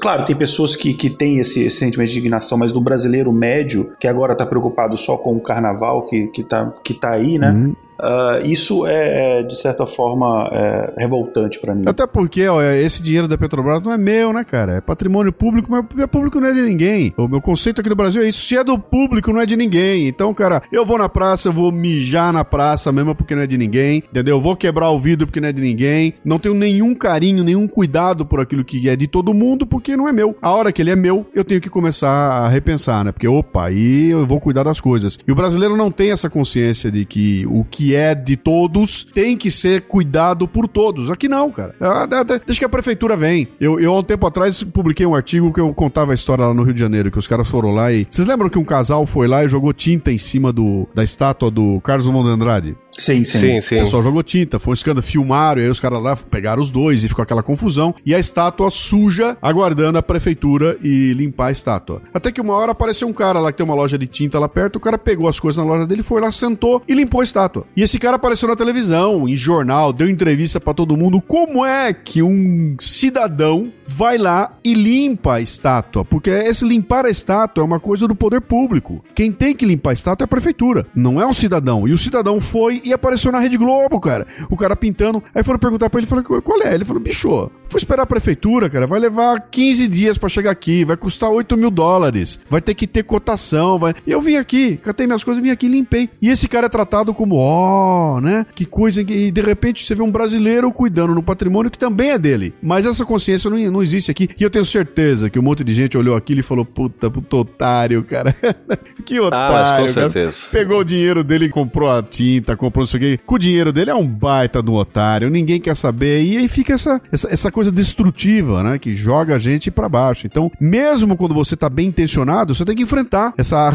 claro, tem pessoas que, que têm esse, esse sentimento de indignação, mas do brasileiro médio, que agora está preocupado só com o carnaval que, que, tá, que tá aí, né? Uhum. Uh, isso é, é, de certa forma, é, revoltante para mim. Até porque ó, esse dinheiro da Petrobras não é meu, né, cara? É patrimônio público, mas é público não é de ninguém ninguém. O meu conceito aqui no Brasil é isso. Se é do público, não é de ninguém. Então, cara, eu vou na praça, eu vou mijar na praça mesmo porque não é de ninguém. Entendeu? Eu vou quebrar o vidro porque não é de ninguém. Não tenho nenhum carinho, nenhum cuidado por aquilo que é de todo mundo porque não é meu. A hora que ele é meu, eu tenho que começar a repensar, né? Porque, opa, aí eu vou cuidar das coisas. E o brasileiro não tem essa consciência de que o que é de todos tem que ser cuidado por todos. Aqui não, cara. Ah, deixa que a prefeitura vem. Eu, eu, há um tempo atrás, publiquei um artigo que eu contava a história lá no Rio de Janeiro, que os caras foram lá e. Vocês lembram que um casal foi lá e jogou tinta em cima do, da estátua do Carlos Drummond de Andrade? Sim, sim. sim, sim. O pessoal jogou tinta, foi um escândalo, filmaram, e aí os caras lá pegaram os dois e ficou aquela confusão. E a estátua suja, aguardando a prefeitura e limpar a estátua. Até que uma hora apareceu um cara lá que tem uma loja de tinta lá perto, o cara pegou as coisas na loja dele, foi lá, sentou e limpou a estátua. E esse cara apareceu na televisão, em jornal, deu entrevista para todo mundo. Como é que um cidadão vai lá e limpa a estátua? Porque esse limpar a estátua é uma coisa do poder público. Quem tem que limpar a estátua é a prefeitura, não é o cidadão. E o cidadão foi e apareceu na Rede Globo, cara. O cara pintando. Aí foram perguntar pra ele, falou, qual é? Ele falou, bicho, vou esperar a prefeitura, cara. Vai levar 15 dias para chegar aqui, vai custar 8 mil dólares, vai ter que ter cotação, vai... E eu vim aqui, catei minhas coisas, vim aqui e limpei. E esse cara é tratado como, ó, oh, né? Que coisa, e de repente você vê um brasileiro cuidando no patrimônio que também é dele. Mas essa consciência não, não existe aqui. E eu tenho certeza que um monte de gente olhou aquilo e falou, puta, puta otário, cara. que ah, otário, ah, com certeza. Pegou o dinheiro dele e comprou a tinta, comprou isso aqui. Com o dinheiro dele é um baita do otário, ninguém quer saber. E aí fica essa, essa, essa coisa destrutiva, né? Que joga a gente para baixo. Então, mesmo quando você tá bem intencionado, você tem que enfrentar essa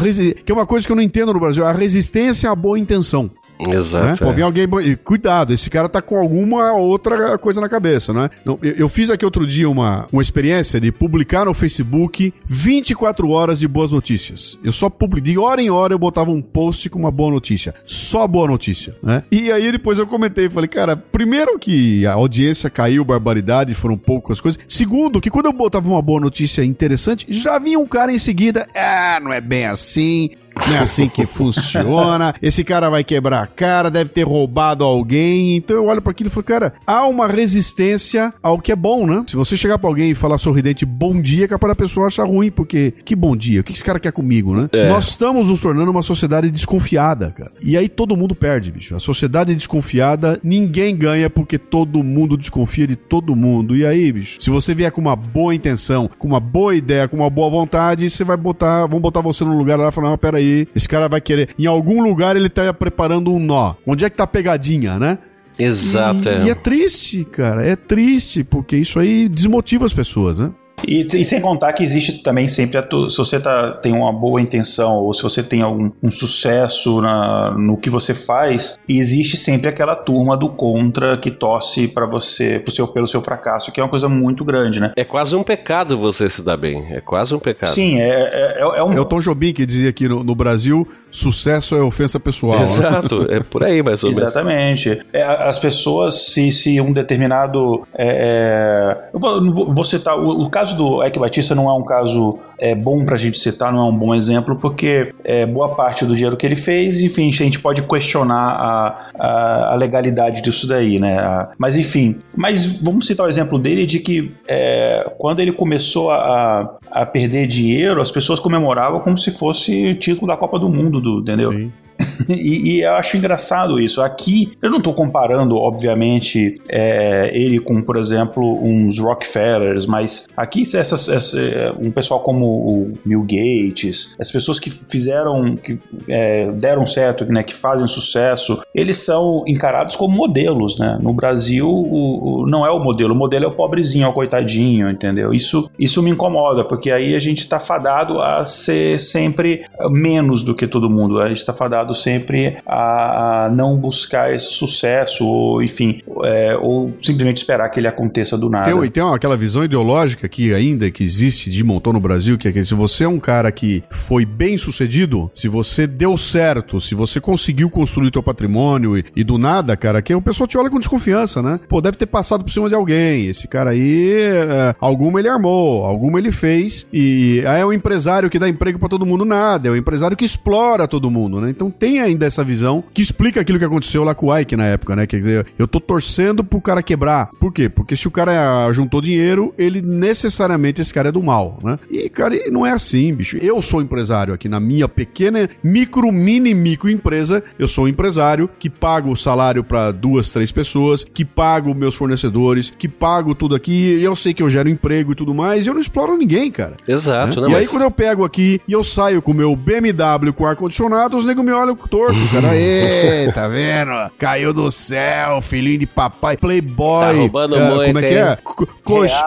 que é uma coisa que eu não entendo no Brasil, a resistência à boa intenção. Exato. Né? Pô, vem alguém. Cuidado, esse cara tá com alguma outra coisa na cabeça, né? Eu, eu fiz aqui outro dia uma, uma experiência de publicar no Facebook 24 horas de boas notícias. Eu só publiquei, de hora em hora eu botava um post com uma boa notícia. Só boa notícia, né? E aí depois eu comentei, falei, cara, primeiro que a audiência caiu, barbaridade, foram poucas coisas. Segundo, que quando eu botava uma boa notícia interessante, já vinha um cara em seguida, ah, não é bem assim, não é assim que funciona. Esse cara vai quebrar a cara, deve ter roubado alguém. Então eu olho para aquilo e falo, cara, há uma resistência ao que é bom, né? Se você chegar para alguém e falar sorridente bom dia, é capaz da pessoa achar ruim, porque que bom dia, o que esse cara quer comigo, né? É. Nós estamos nos tornando uma sociedade desconfiada, cara. E aí todo mundo perde, bicho. A sociedade desconfiada, ninguém ganha porque todo mundo desconfia de todo mundo. E aí, bicho, se você vier com uma boa intenção, com uma boa ideia, com uma boa vontade, você vai botar, vão botar você num lugar lá e falar, não, peraí, aí. Esse cara vai querer. Em algum lugar ele tá preparando um nó. Onde é que tá a pegadinha, né? Exato. E é. e é triste, cara. É triste, porque isso aí desmotiva as pessoas, né? E, e, sem contar que existe também sempre, se você tá, tem uma boa intenção ou se você tem algum um sucesso na, no que você faz, existe sempre aquela turma do contra que torce para você, pro seu, pelo seu fracasso, que é uma coisa muito grande, né? É quase um pecado você se dar bem, é quase um pecado. Sim, é, é, é, é um... É o Tom Jobim que dizia aqui no, no Brasil, sucesso é ofensa pessoal. Né? Exato, é por aí mais ou menos. Exatamente. É, as pessoas, se, se um determinado. É, é eu vou, vou citar. O, o, caso do Eike Batista não é um caso é, bom pra gente citar, não é um bom exemplo, porque é, boa parte do dinheiro que ele fez, enfim, a gente pode questionar a, a, a legalidade disso daí, né? A, mas enfim, mas vamos citar o exemplo dele de que é, quando ele começou a, a perder dinheiro, as pessoas comemoravam como se fosse título da Copa do Mundo entendeu? Sim. e, e, eu acho engraçado isso. Aqui, eu não estou comparando, obviamente, é, ele com, por exemplo, uns Rockefellers, mas aqui essas, essa, um pessoal como o Bill Gates, as pessoas que fizeram, que é, deram certo, né, que fazem sucesso, eles são encarados como modelos, né? No Brasil, o, o, não é o modelo, o modelo é o pobrezinho, é o coitadinho, entendeu? Isso, isso me incomoda, porque aí a gente está fadado a ser sempre menos do que todo mundo, a gente está fadado sempre a, não buscar esse sucesso, ou enfim, é, ou simplesmente esperar que ele aconteça do nada. Tem, tem aquela visão ideológica que ainda que existe de montão no Brasil, que é que se você é um cara que foi bem sucedido, se você deu certo, se você conseguiu construir teu patrimônio e, e do nada, cara, que o pessoal te olha com desconfiança, né? Pô, deve ter passado por cima de alguém. Esse cara aí, é, alguma ele armou, alguma ele fez, e aí é o empresário que dá emprego para todo mundo, nada. É o empresário que explora todo mundo, né? Então tem tem ainda essa visão que explica aquilo que aconteceu lá com o Ike na época, né? Quer dizer, eu tô torcendo pro cara quebrar. Por quê? Porque se o cara juntou dinheiro, ele necessariamente esse cara é do mal, né? E, cara, não é assim, bicho. Eu sou empresário aqui na minha pequena micro, mini, micro empresa. Eu sou um empresário que pago o salário para duas, três pessoas, que pago meus fornecedores, que pago tudo aqui. E eu sei que eu gero emprego e tudo mais. E eu não exploro ninguém, cara. Exato, né? E mas... aí, quando eu pego aqui e eu saio com o meu BMW com ar-condicionado, os negros me olham torto, cara. Ê, tá vendo? Caiu do céu, filhinho de papai, playboy. Tá roubando é, muito, Como é que é? Co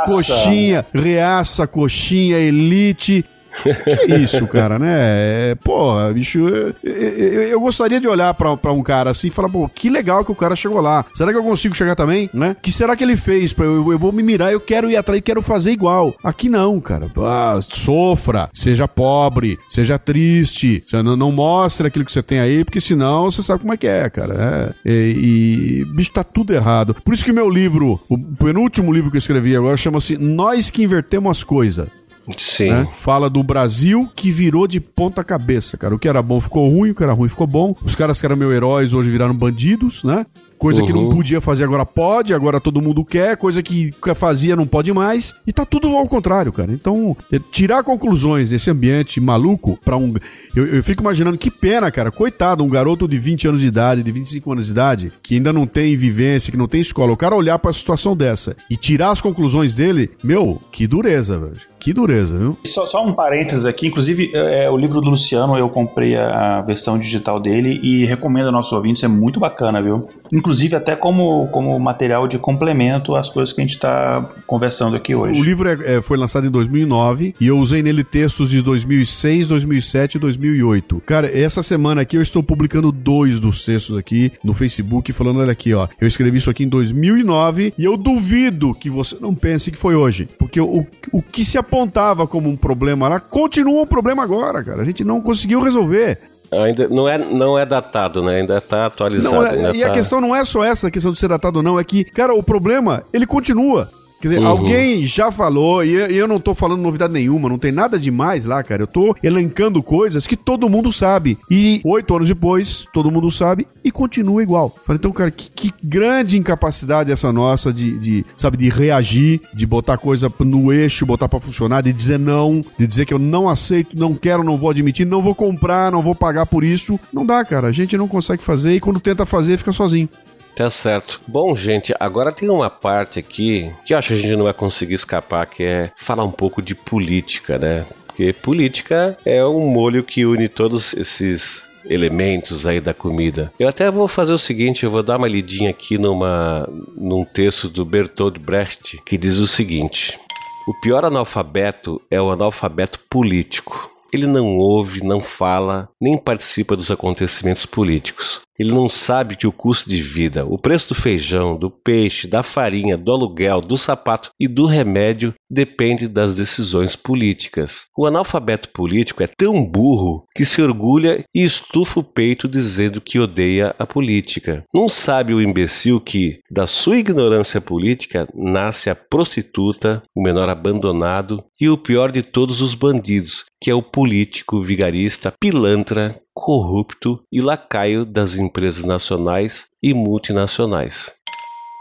coxinha, reaça, coxinha, elite. Que isso, cara, né? É, porra, bicho, eu, eu, eu, gostaria de olhar pra, pra um cara assim e falar, pô, que legal que o cara chegou lá. Será que eu consigo chegar também, né? que será que ele fez? Pra eu, eu vou me mirar, eu quero ir atrás, quero fazer igual. Aqui não, cara. Ah, sofra, seja pobre, seja triste, não, não mostre aquilo que você tem aí, porque senão você sabe como é que é, cara. É, e, e, bicho, tá tudo errado. Por isso que meu livro, o penúltimo livro que eu escrevi agora, chama-se Nós que Invertemos as Coisas. Sim. Né? Fala do Brasil que virou de ponta cabeça, cara. O que era bom ficou ruim, o que era ruim ficou bom. Os caras que eram meus heróis hoje viraram bandidos, né? Coisa uhum. que não uhum. podia fazer agora pode, agora todo mundo quer, coisa que fazia não pode mais, e tá tudo ao contrário, cara. Então, é, tirar conclusões desse ambiente maluco para um. Eu, eu, fico imaginando que pena, cara. Coitado, um garoto de 20 anos de idade, de 25 anos de idade, que ainda não tem vivência, que não tem escola. O cara olhar para a situação dessa e tirar as conclusões dele, meu, que dureza, velho. Que dureza, viu? Só, só um parênteses aqui, inclusive, é, é, o livro do Luciano, eu comprei a versão digital dele e recomendo aos nossos ouvintes, é muito bacana, viu? Inclusive até como, como material de complemento às coisas que a gente está conversando aqui hoje. O livro é, é, foi lançado em 2009 e eu usei nele textos de 2006, 2007 e 2008. Cara, essa semana aqui eu estou publicando dois dos textos aqui no Facebook, falando, olha aqui, ó, eu escrevi isso aqui em 2009 e eu duvido que você não pense que foi hoje, porque o, o que se apontava como um problema lá, continua um problema agora, cara. A gente não conseguiu resolver. Ainda não é, não é datado, né? Ainda está atualizado. Não, é, e tá... a questão não é só essa, a questão de ser datado ou não, é que, cara, o problema, ele continua. Quer dizer, uhum. alguém já falou, e eu não tô falando novidade nenhuma, não tem nada demais lá, cara. Eu tô elencando coisas que todo mundo sabe. E oito anos depois, todo mundo sabe e continua igual. Falei, então, cara, que, que grande incapacidade essa nossa de, de, sabe, de reagir, de botar coisa no eixo, botar para funcionar, de dizer não, de dizer que eu não aceito, não quero, não vou admitir, não vou comprar, não vou pagar por isso. Não dá, cara. A gente não consegue fazer e quando tenta fazer, fica sozinho. Tá certo. Bom, gente, agora tem uma parte aqui que eu acho que a gente não vai conseguir escapar, que é falar um pouco de política, né? Porque política é um molho que une todos esses elementos aí da comida. Eu até vou fazer o seguinte, eu vou dar uma lidinha aqui numa num texto do Bertolt Brecht que diz o seguinte: O pior analfabeto é o analfabeto político. Ele não ouve, não fala, nem participa dos acontecimentos políticos. Ele não sabe que o custo de vida, o preço do feijão, do peixe, da farinha, do aluguel, do sapato e do remédio depende das decisões políticas. O analfabeto político é tão burro que se orgulha e estufa o peito dizendo que odeia a política. Não sabe o imbecil que, da sua ignorância política, nasce a prostituta, o menor abandonado e o pior de todos os bandidos, que é o político vigarista, pilantra, corrupto e lacaio das empresas nacionais e multinacionais.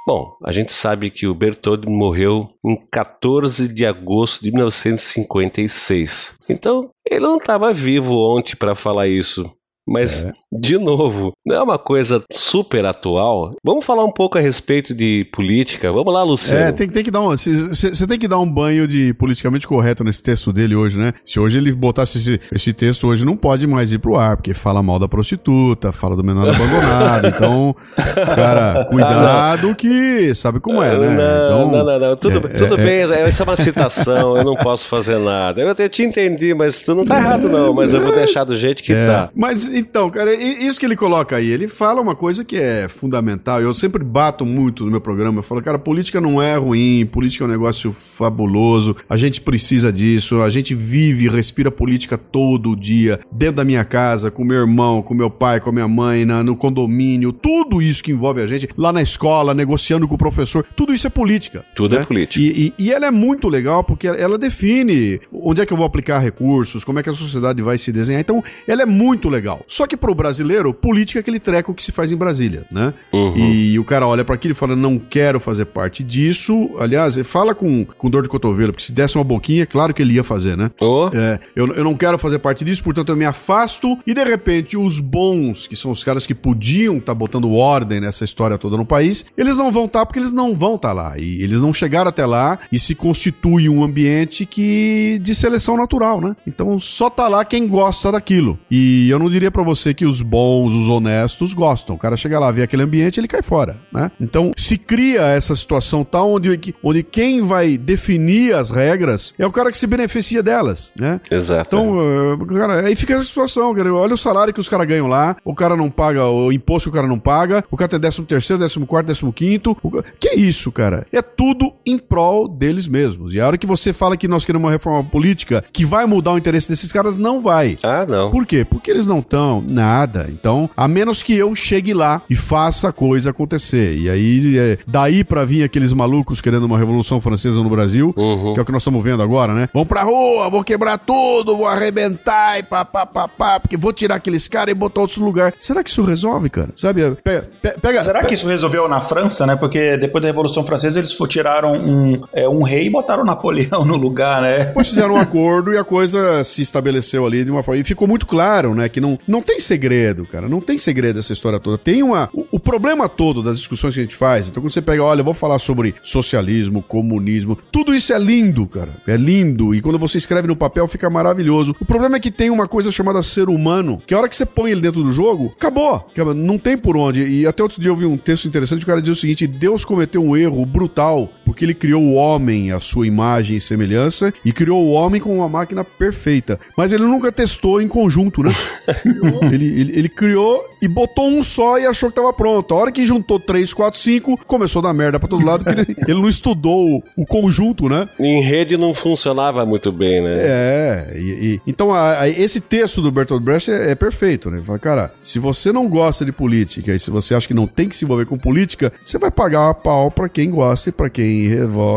Bom, a gente sabe que o Bertoldi morreu em 14 de agosto de 1956. Então, ele não estava vivo ontem para falar isso. Mas, é. de novo, não é uma coisa super atual. Vamos falar um pouco a respeito de política. Vamos lá, Luciano. É, tem, tem que dar um. Você tem que dar um banho de politicamente correto nesse texto dele hoje, né? Se hoje ele botasse esse, esse texto hoje, não pode mais ir pro ar, porque fala mal da prostituta, fala do menor abandonado. então, cara, cuidado que sabe como é, né? Não, então, não, não, não. Tudo, é, tudo é, bem, é... isso é uma citação, eu não posso fazer nada. Eu até te entendi, mas tu não tá errado, não. Mas eu vou deixar do jeito que é, tá. Mas então, cara, isso que ele coloca aí, ele fala uma coisa que é fundamental. Eu sempre bato muito no meu programa. Eu falo, cara, política não é ruim, política é um negócio fabuloso. A gente precisa disso. A gente vive e respira política todo dia, dentro da minha casa, com meu irmão, com meu pai, com a minha mãe, na, no condomínio. Tudo isso que envolve a gente, lá na escola, negociando com o professor. Tudo isso é política. Tudo é né? é política. E, e, e ela é muito legal porque ela define onde é que eu vou aplicar recursos, como é que a sociedade vai se desenhar. Então, ela é muito legal. Só que pro brasileiro, política é aquele treco que se faz em Brasília, né? Uhum. E o cara olha para aquilo e fala: não quero fazer parte disso. Aliás, ele fala com, com dor de cotovelo, porque se desse uma boquinha, é claro que ele ia fazer, né? Oh. É, eu, eu não quero fazer parte disso, portanto eu me afasto. E de repente, os bons, que são os caras que podiam estar tá botando ordem nessa história toda no país, eles não vão estar tá porque eles não vão estar tá lá. E eles não chegaram até lá e se constitui um ambiente que de seleção natural, né? Então só tá lá quem gosta daquilo. E eu não diria para você que os bons, os honestos gostam. O cara chega lá, vê aquele ambiente, ele cai fora, né? Então se cria essa situação tal onde, onde quem vai definir as regras é o cara que se beneficia delas, né? Exato. Então, uh, cara, aí fica essa situação, cara. Olha o salário que os caras ganham lá, o cara não paga o imposto que o cara não paga, o cara tem décimo terceiro, décimo quarto, décimo quinto. O... Que isso, cara? É tudo em prol deles mesmos. E a hora que você fala que nós queremos uma reforma política que vai mudar o interesse desses caras, não vai. Ah, não. Por quê? Porque eles não estão nada. Então, a menos que eu chegue lá e faça a coisa acontecer. E aí, é, daí pra vir aqueles malucos querendo uma revolução francesa no Brasil, Uhum. que é o que nós estamos vendo agora, né? Vão pra rua, vou quebrar tudo, vou arrebentar e pá, pá, pá, pá, porque vou tirar aqueles caras e botar outros lugar. Será que isso resolve, cara? Sabe? Pega, pe- pega, Será pe- que isso resolveu na França, né? Porque depois da Revolução Francesa eles tiraram um, é, um rei e botaram Napoleão no lugar, né? Depois fizeram um acordo e a coisa se estabeleceu ali de uma forma. E ficou muito claro, né? Que não, não tem segredo, cara. Não tem segredo essa história toda. Tem uma. O, problema todo das discussões que a gente faz. Então, quando você pega, olha, eu vou falar sobre socialismo, comunismo, tudo isso é lindo, cara. É lindo. E quando você escreve no papel, fica maravilhoso. O problema é que tem uma coisa chamada ser humano, que a hora que você põe ele dentro do jogo, acabou. Não tem por onde. E até outro dia eu vi um texto interessante, o cara dizia o seguinte: Deus cometeu um erro brutal, porque ele criou o homem à sua imagem e semelhança, e criou o homem com uma máquina perfeita. Mas ele nunca testou em conjunto, né? ele, ele, ele criou e botou um só e achou que tava pronto. A hora que juntou 3, 4, 5, começou a dar merda pra todo lado, porque ele, ele não estudou o, conjunto, né? Em rede não funcionava muito bem, né? É, e, e- então a- a- esse texto do Bertolt Brecht é, é perfeito, né? Fala, cara, se você não gosta de política e se você acha que não tem que se envolver com política, você vai pagar a pau pra quem gosta e pra quem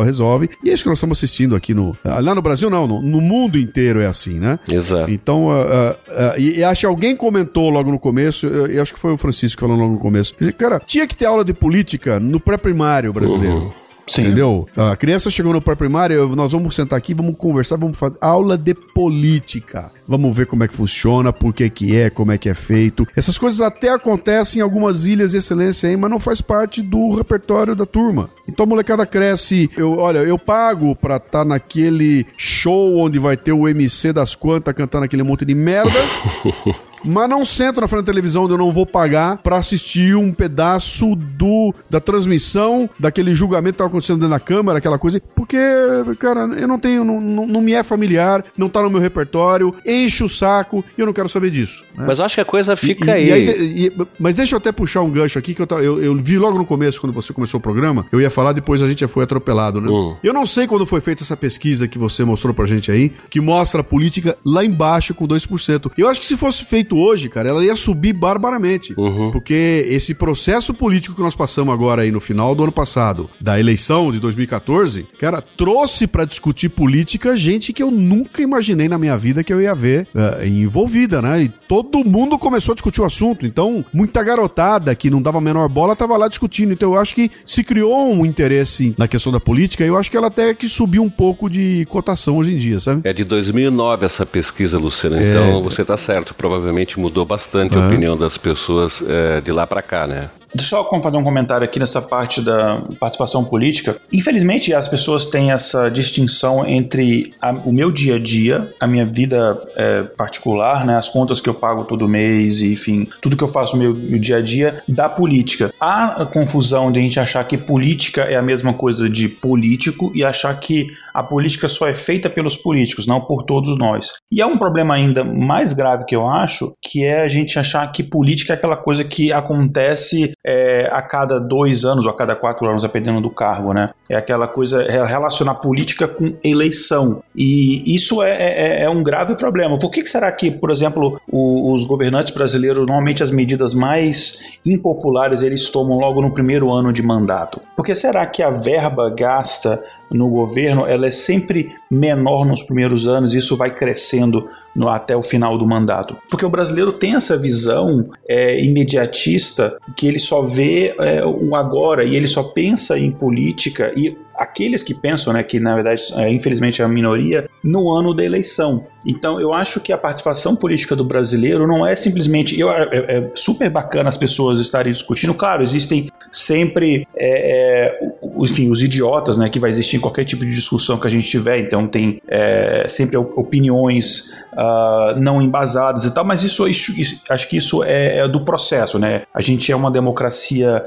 resolve. E é isso que nós estamos assistindo aqui no. Lá no Brasil, não, no, no mundo inteiro é assim, né? Exato. Então, ah, ah, ah, e, e acho que alguém comentou logo no começo, eu, eu acho que foi o Francisco falando logo no começo. Dizer, Cara, tinha que ter aula de política no pré-primário brasileiro. Sim. Entendeu? A criança chegou no pré-primário, nós vamos sentar aqui, vamos conversar, vamos fazer aula de política. Vamos ver como é que funciona, por que que é, como é que é feito. Essas coisas até acontecem em algumas ilhas de excelência aí, mas não faz parte do repertório da turma. Então a molecada cresce, eu, olha, eu pago pra estar naquele show onde vai ter o MC das quantas cantando aquele monte de merda. Mas não sento na frente da televisão onde eu não vou pagar pra assistir um pedaço do da transmissão daquele julgamento que tava acontecendo dentro da Câmara, aquela coisa. Porque, cara, eu não tenho, não, não, não me é familiar, não tá no meu repertório, enche o saco e eu não quero saber disso. né? Mas eu acho que a coisa fica E- e aí. e- mas deixa eu até puxar um gancho aqui que eu, eu, eu vi logo no começo, quando você começou o programa. Eu ia falar, depois a gente já foi atropelado, né? Hum. Eu não sei quando foi feita essa pesquisa que você mostrou pra gente aí, que mostra a política lá embaixo com 2%. Eu acho que se fosse feito hoje, cara, ela ia subir barbaramente. Uhum. Porque esse processo político que nós passamos agora aí no final do ano passado, da eleição de 2014, cara, trouxe pra discutir política gente que eu nunca imaginei na minha vida que eu ia ver eh, envolvida, né? E todo mundo começou a discutir o assunto. Então, muita garotada que não dava a menor bola tava lá discutindo. Então, eu acho que se criou um interesse na questão da política e eu acho que ela até que subiu um pouco de cotação hoje em dia, sabe? É de 2009 essa pesquisa, Luciano. É. Então você tá certo. Provavelmente mudou bastante a É. opinião das pessoas é, de lá pra cá, né? Deixa eu só fazer um comentário aqui nessa parte da participação política. Infelizmente, as pessoas têm essa distinção entre a- o meu dia a dia, a minha vida é, particular, né, as contas que eu pago todo mês, enfim, tudo que eu faço no meu, meu dia a dia, da política. Há a confusão de a gente achar que política é a mesma coisa de político e achar que a política só é feita pelos políticos, não por todos nós. E há um problema ainda mais grave que eu acho, que é a gente achar que política é aquela coisa que acontece é, a cada dois anos ou a cada quatro anos, dependendo do cargo, né? É aquela coisa, é relacionar política com eleição. E isso é, é, é um grave problema. Por que, que será que, por exemplo, o, os governantes brasileiros, normalmente as medidas mais impopulares eles tomam logo no primeiro ano de mandato? Por que será que a verba gasta no governo ela é sempre menor nos primeiros anos e isso vai crescendo no, até o final do mandato? Porque o brasileiro tem essa visão é, imediatista que ele só vê é, o agora e ele só pensa em política e aqueles que pensam, né, que na verdade é, infelizmente é a minoria, no ano da eleição. Então eu acho que a participação política do brasileiro não é simplesmente. Eu, é, é super bacana as pessoas estarem discutindo. Claro, existem sempre, é, é enfim, os idiotas, né, que vai existir em qualquer tipo de discussão que a gente tiver. Então tem é, sempre opiniões uh, não embasadas e tal. Mas isso, isso, acho que isso é, é, do processo, né? A gente é uma democracia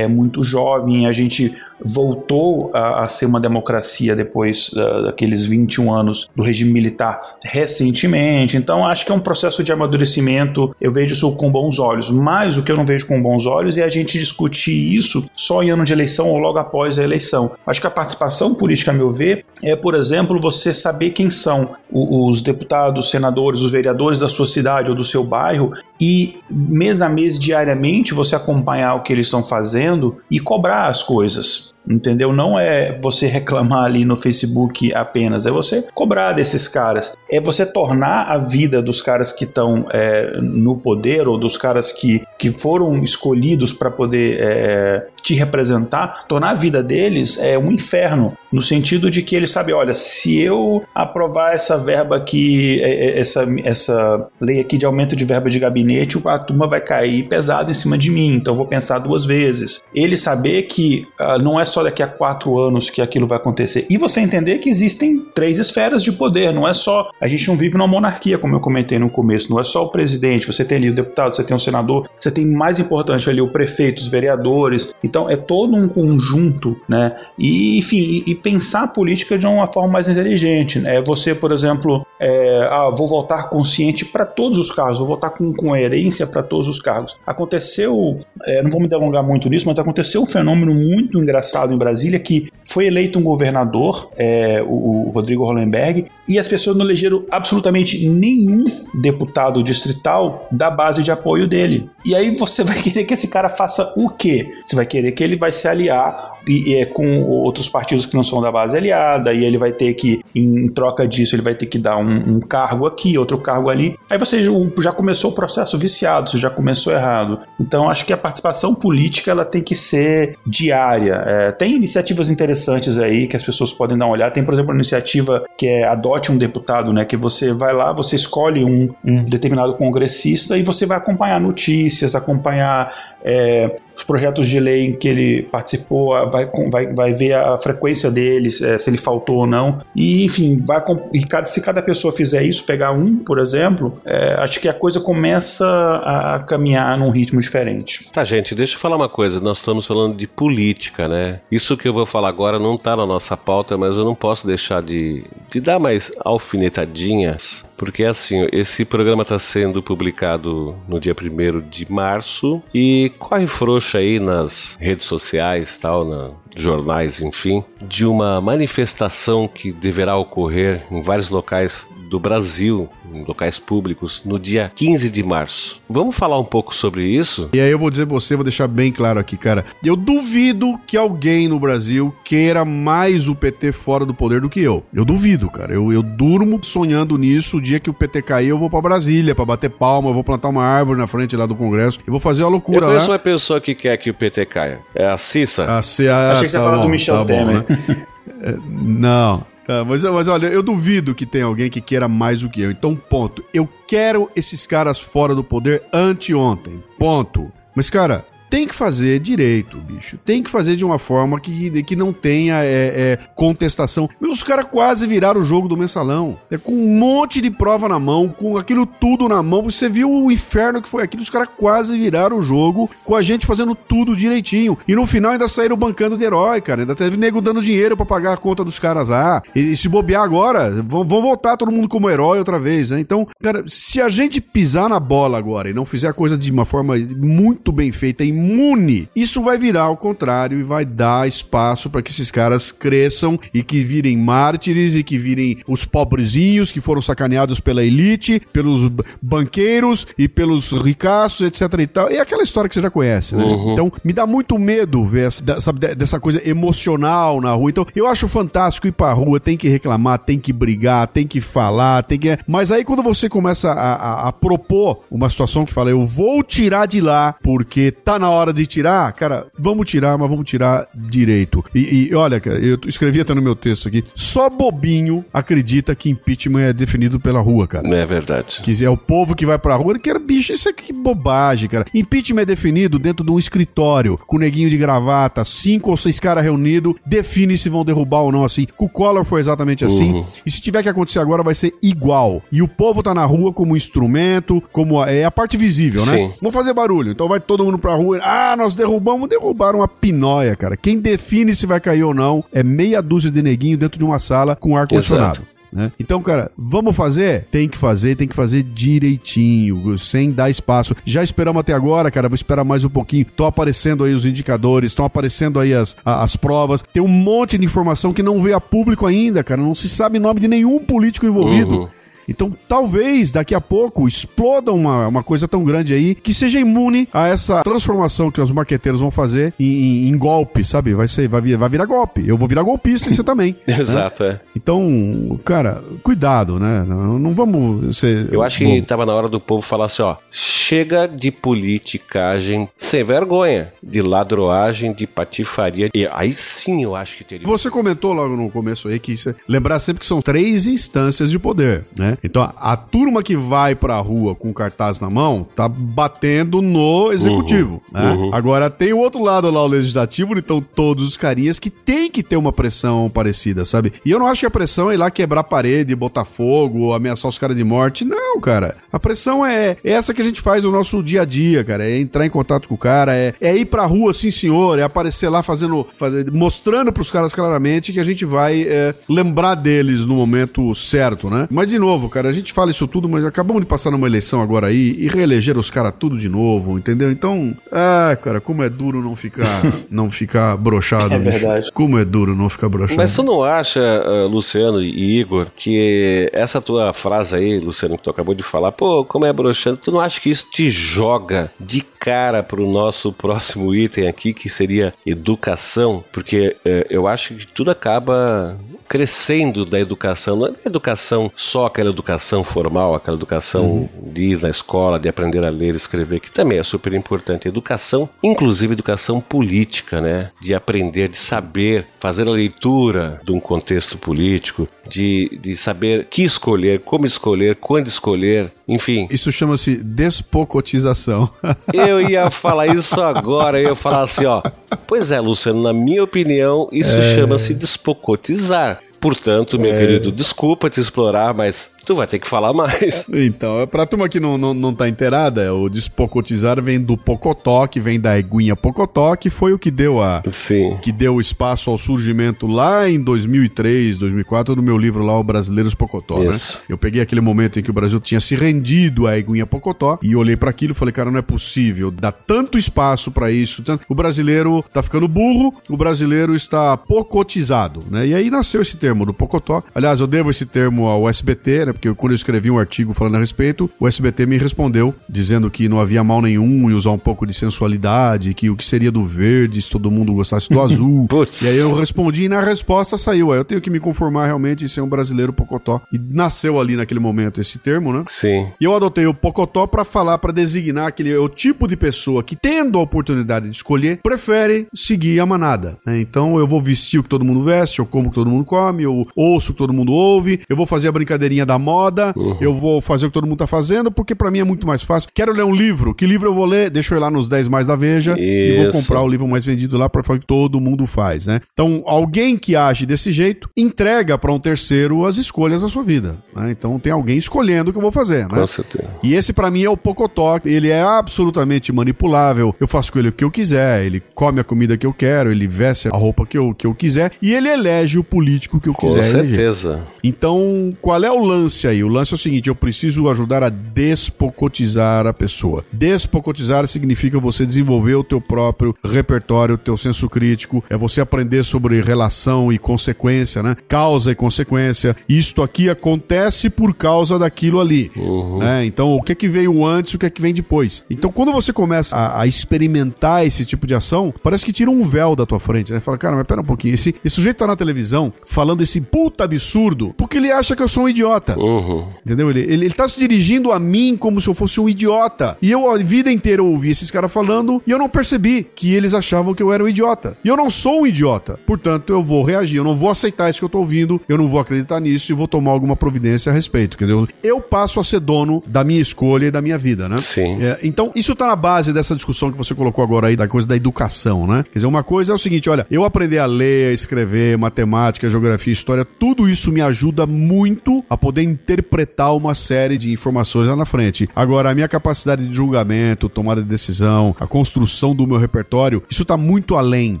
muito jovem, a gente voltou a, a ser uma democracia depois uh, daqueles 21 anos do regime militar recentemente. Então, acho que é um processo de amadurecimento. Eu vejo isso com bons olhos. Mas o que eu não vejo com bons olhos é a gente discutir isso só em ano de eleição ou logo após a eleição. Acho que a participação política, a meu ver, é, por exemplo, você saber quem são os deputados, senadores, os vereadores da sua cidade ou do seu bairro e mês a mês, diariamente, você acompanhar o que eles estão fazendo e cobrar as coisas. Entendeu? Não é você reclamar ali no Facebook apenas, é você cobrar desses caras. É você tornar a vida dos caras que estão é, no poder ou dos caras que, que foram escolhidos para poder é, te representar, tornar a vida deles é um inferno. No sentido de que eles sabem, olha, se eu aprovar essa verba aqui, é, é, essa, essa lei aqui de aumento de verba de gabinete, a turma vai cair pesado em cima de mim, então vou pensar duas vezes. Ele saber que uh, não é só daqui a quatro anos que aquilo vai acontecer. E você entender que existem três esferas de poder, não é só. A gente não vive numa monarquia, como eu comentei no começo, não é só o presidente, você tem ali o deputado, você tem o senador, você tem mais importante ali o prefeito, os vereadores. Então é todo um conjunto, né? E, enfim, e, e pensar a política de uma forma mais inteligente. Né? É você, por exemplo, é, ah, vou votar consciente para todos os cargos, vou votar com coerência para todos os cargos. Aconteceu, é, não vou me delongar muito nisso, mas aconteceu um fenômeno muito engraçado em Brasília que foi eleito um governador, é, o, o, Rodrigo Hollenberg, e as pessoas não elegeram absolutamente nenhum deputado distrital da base de apoio dele. E aí você vai querer que esse cara faça o quê? Você vai querer que ele vai se aliar e, é, com outros partidos que não são da base aliada, e ele vai ter que, em troca disso, ele vai ter que dar um, um cargo aqui, outro cargo ali. Aí você já começou o processo viciado, você já começou errado. Então acho que a participação política ela tem que ser diária. É, tem iniciativas interessantes aí que as pessoas podem dar uma olhada. Tem, por exemplo, a iniciativa que é Adote um Deputado, né? Que você vai lá, você escolhe um, um determinado congressista e você vai acompanhar notícias, acompanhar é, os projetos de lei em que ele participou, vai, vai, vai ver a frequência deles, é, se ele faltou ou não. E, enfim, vai, e cada, se cada pessoa fizer isso, pegar um, por exemplo, é, acho que a coisa começa a caminhar num ritmo diferente. Tá, gente, deixa eu falar uma coisa. Nós estamos falando de política, né? Isso que eu vou falar agora não tá na nossa pauta, mas eu não posso deixar de, de dar mais alfinetadinhas porque assim, esse programa está sendo publicado no dia 1 de março e corre frouxa aí nas redes sociais, tal, na, jornais, enfim, de uma manifestação que deverá ocorrer em vários locais do Brasil, em locais públicos, no dia 15 de março. Vamos falar um pouco sobre isso? E aí eu vou dizer você, vou deixar bem claro aqui, cara. Eu duvido que alguém no Brasil queira mais o PT fora do poder do que eu. Eu duvido, cara. Eu, eu durmo sonhando nisso. O dia que o PT cair, eu vou para Brasília para bater palma, eu vou plantar uma árvore na frente lá do Congresso. Eu vou fazer uma loucura eu conheço lá. uma pessoa que quer que o PT caia. É a Cissa. A, C a, Achei que você tá falando do Michel tá Temer. Bom, né? É, não, Tá, mas, mas olha, eu duvido que tenha alguém que queira mais do que eu. Então, ponto. Eu quero esses caras fora do poder anteontem. Ponto. Mas, cara, tem que fazer direito, bicho. Tem que fazer de uma forma que, que não tenha é, é, contestação. Os caras quase viraram o jogo do mensalão. É com um monte de prova na mão, com aquilo tudo na mão. Você viu o inferno que foi aquilo. Os caras quase viraram o jogo com a gente fazendo tudo direitinho. E no final ainda saíram bancando de herói, cara. Ainda teve nego dando dinheiro para pagar a conta dos caras lá. E, e se bobear agora, vão, vão voltar todo mundo como herói outra vez, né? Então, cara, se a gente pisar na bola agora e não fizer a coisa de uma forma muito bem feita e imune, isso vai virar ao contrário e vai dar espaço para que esses caras cresçam e que virem mártires e que virem os pobrezinhos que foram sacaneados pela elite, pelos banqueiros e pelos ricaços, etc e tal. É aquela história que você já conhece, né? Uhum. Então, me dá muito medo ver essa, sabe, dessa coisa emocional na rua. Então, eu acho fantástico ir pra rua, tem que reclamar, tem que brigar, tem que falar, tem que. Mas aí quando você começa a, a, a propor uma situação que fala, eu vou tirar de lá porque tá na hora de tirar, cara, vamos tirar, mas vamos tirar direito. E, e olha, cara, eu escrevi até no meu texto aqui, só bobinho acredita que impeachment é definido pela rua, cara. É verdade. Que é o povo que vai pra rua, que era bicho, isso é que bobagem, cara. Impeachment é definido dentro de um escritório, com neguinho de gravata, cinco ou seis caras reunidos, define se vão derrubar ou não assim. Com o Collor foi exatamente assim. Uhum. E se tiver que acontecer agora, vai ser igual. E o povo tá na rua como instrumento, como é a parte visível, né? Sim. Vamos fazer barulho. Então vai todo mundo pra rua. Ah, nós derrubamos, derrubaram uma pinóia, cara. Quem define se vai cair ou não é meia dúzia de neguinho dentro de uma sala com ar-condicionado. Né? Então, cara, vamos fazer? Tem que fazer, tem que fazer direitinho, sem dar espaço. Já esperamos até agora, cara, vou esperar mais um pouquinho. Estão aparecendo aí os indicadores, estão aparecendo aí as, as provas. Tem um monte de informação que não veio a público ainda, cara. Não se sabe nome de nenhum político envolvido. Uhum. Então, talvez daqui a pouco exploda uma, uma coisa tão grande aí que seja imune a essa transformação que os marqueteiros vão fazer em, em, em golpe, sabe? Vai ser, vai, vir, vai virar golpe. Eu vou virar golpista e você também. Né? Exato, é. Então, cara, cuidado, né? Não, não vamos ser. Eu acho que tava na hora do povo falar assim: ó, chega de politicagem sem vergonha, de ladroagem, de patifaria. E aí sim eu acho que teria. Você comentou logo no começo aí que isso, lembrar sempre que são três instâncias de poder, né? Então a turma que vai pra rua com cartaz na mão tá batendo no executivo, uhum, né? Uhum. Agora tem o outro lado lá, o legislativo, então todos os carinhas que tem que ter uma pressão parecida, sabe? E eu não acho que a pressão é ir lá quebrar parede, botar fogo, ameaçar os caras de morte. Não, cara. A pressão é, é essa que a gente faz no nosso dia a dia, cara. É entrar em contato com o cara, é, é ir pra rua, sim senhor, é aparecer lá fazendo, fazer, mostrando pros caras claramente que a gente vai é, lembrar deles no momento certo, né? Mas de novo, novo, cara. A gente fala isso tudo, mas acabamos de passar numa eleição agora aí e reeleger os caras tudo de novo, entendeu? Então, ah, cara, como é duro não ficar não ficar brochado. É verdade. Como é duro não ficar brochado. Mas tu não acha, uh, Luciano e Igor, que essa tua frase aí, Luciano, que tu acabou de falar, pô, como é broxando, tu não acha que isso te joga de cara pro nosso próximo item aqui, que seria educação? Porque uh, eu acho que tudo acaba crescendo da educação. Não é educação só aquela educação formal, aquela educação uhum. de ir na escola, de aprender a ler e escrever, que também é super importante. Educação, inclusive educação política, né? De aprender, de saber fazer a leitura de um contexto político, de, de saber que escolher, como escolher, quando escolher, enfim. Isso chama-se despocotização. Eu ia falar isso agora, eu ia falar assim, ó. Pois é, Luciano, na minha opinião, isso é... chama-se despocotizar. Portanto, meu é... querido, desculpa te explorar, mas Tu vai ter que falar mais. Então, é pra turma que não, não, não tá inteirada, o despocotizar vem do Pocotó, que vem da Eguinha Pocotó, que foi o que deu a Sim. que deu espaço ao surgimento lá em 2003, 2004 do meu livro lá o Brasileiros Pocotó, né? Isso. né? Eu peguei aquele momento em que o Brasil tinha se rendido à Eguinha Pocotó e olhei para aquilo e falei, cara, não é possível dar tanto espaço para isso. Tanto... O brasileiro tá ficando burro, o brasileiro está pocotizado, né? E aí nasceu esse termo do Pocotó. Aliás, eu devo esse termo ao SBT, né? Né? Porque quando eu escrevi um artigo falando a respeito, o SBT me respondeu dizendo que não havia mal nenhum em usar um pouco de sensualidade, que o que seria do verde se todo mundo gostasse do azul. e aí eu respondi e na resposta saiu. Aí eu tenho que me conformar realmente em ser um brasileiro pocotó. E nasceu ali naquele momento esse termo, né? Sim. E eu adotei o pocotó para falar, para designar aquele o tipo de pessoa que, tendo a oportunidade de escolher, prefere seguir a manada. Né? Então eu vou vestir o que todo mundo veste, eu como o que todo mundo come, eu ouço o que todo mundo ouve, eu vou fazer a brincadeirinha da moda, uhum. eu vou fazer o que todo mundo tá fazendo, porque para mim é muito mais fácil. Quero ler um livro, que livro eu vou ler? Deixa eu ir lá nos 10 mais da Veja Isso. e vou comprar o livro mais vendido lá para fazer o que todo mundo faz, né? Então, alguém que age desse jeito entrega para um terceiro as escolhas da sua vida, né? Então, tem alguém escolhendo o que eu vou fazer, né? Com certeza. E esse para mim é o Pocotó, ele é absolutamente manipulável. Eu faço com ele o que eu quiser, ele come a comida que eu quero, ele veste a roupa que eu, que eu quiser e ele elege o político que eu com quiser. Com certeza. Eleger. Então, qual é o lance lance aí. O lance é o seguinte: eu preciso ajudar a despocotizar a pessoa. Despocotizar significa você desenvolver o teu próprio repertório, o teu senso crítico, é você aprender sobre relação e consequência, né? Causa e consequência. Isto aqui acontece por causa daquilo ali. Uhum. Né? Então, o que é que veio antes, o que é que vem depois. Então, quando você começa a, a experimentar esse tipo de ação, parece que tira um véu da tua frente, né? Fala, cara, mas pera um pouquinho, esse, esse sujeito tá na televisão falando esse puta absurdo porque ele acha que eu sou um idiota. Uhum. Entendeu? Ele, ele, ele tá se dirigindo a mim como se eu fosse um idiota. E eu a vida inteira ouvi esses caras falando e eu não percebi que eles achavam que eu era um idiota. E eu não sou um idiota. Portanto, eu vou reagir, eu não vou aceitar isso que eu tô ouvindo, eu não vou acreditar nisso e vou tomar alguma providência a respeito. Entendeu? Eu passo a ser dono da minha escolha e da minha vida, né? Sim. É, então, isso tá na base dessa discussão que você colocou agora aí, da coisa da educação, né? Quer dizer, uma coisa é o seguinte: olha, eu aprender a ler, a escrever, matemática, geografia, história, tudo isso me ajuda muito a poder interpretar uma série de informações lá na frente. Agora, a minha capacidade de julgamento, tomada de decisão, a construção do meu repertório, isso tá muito além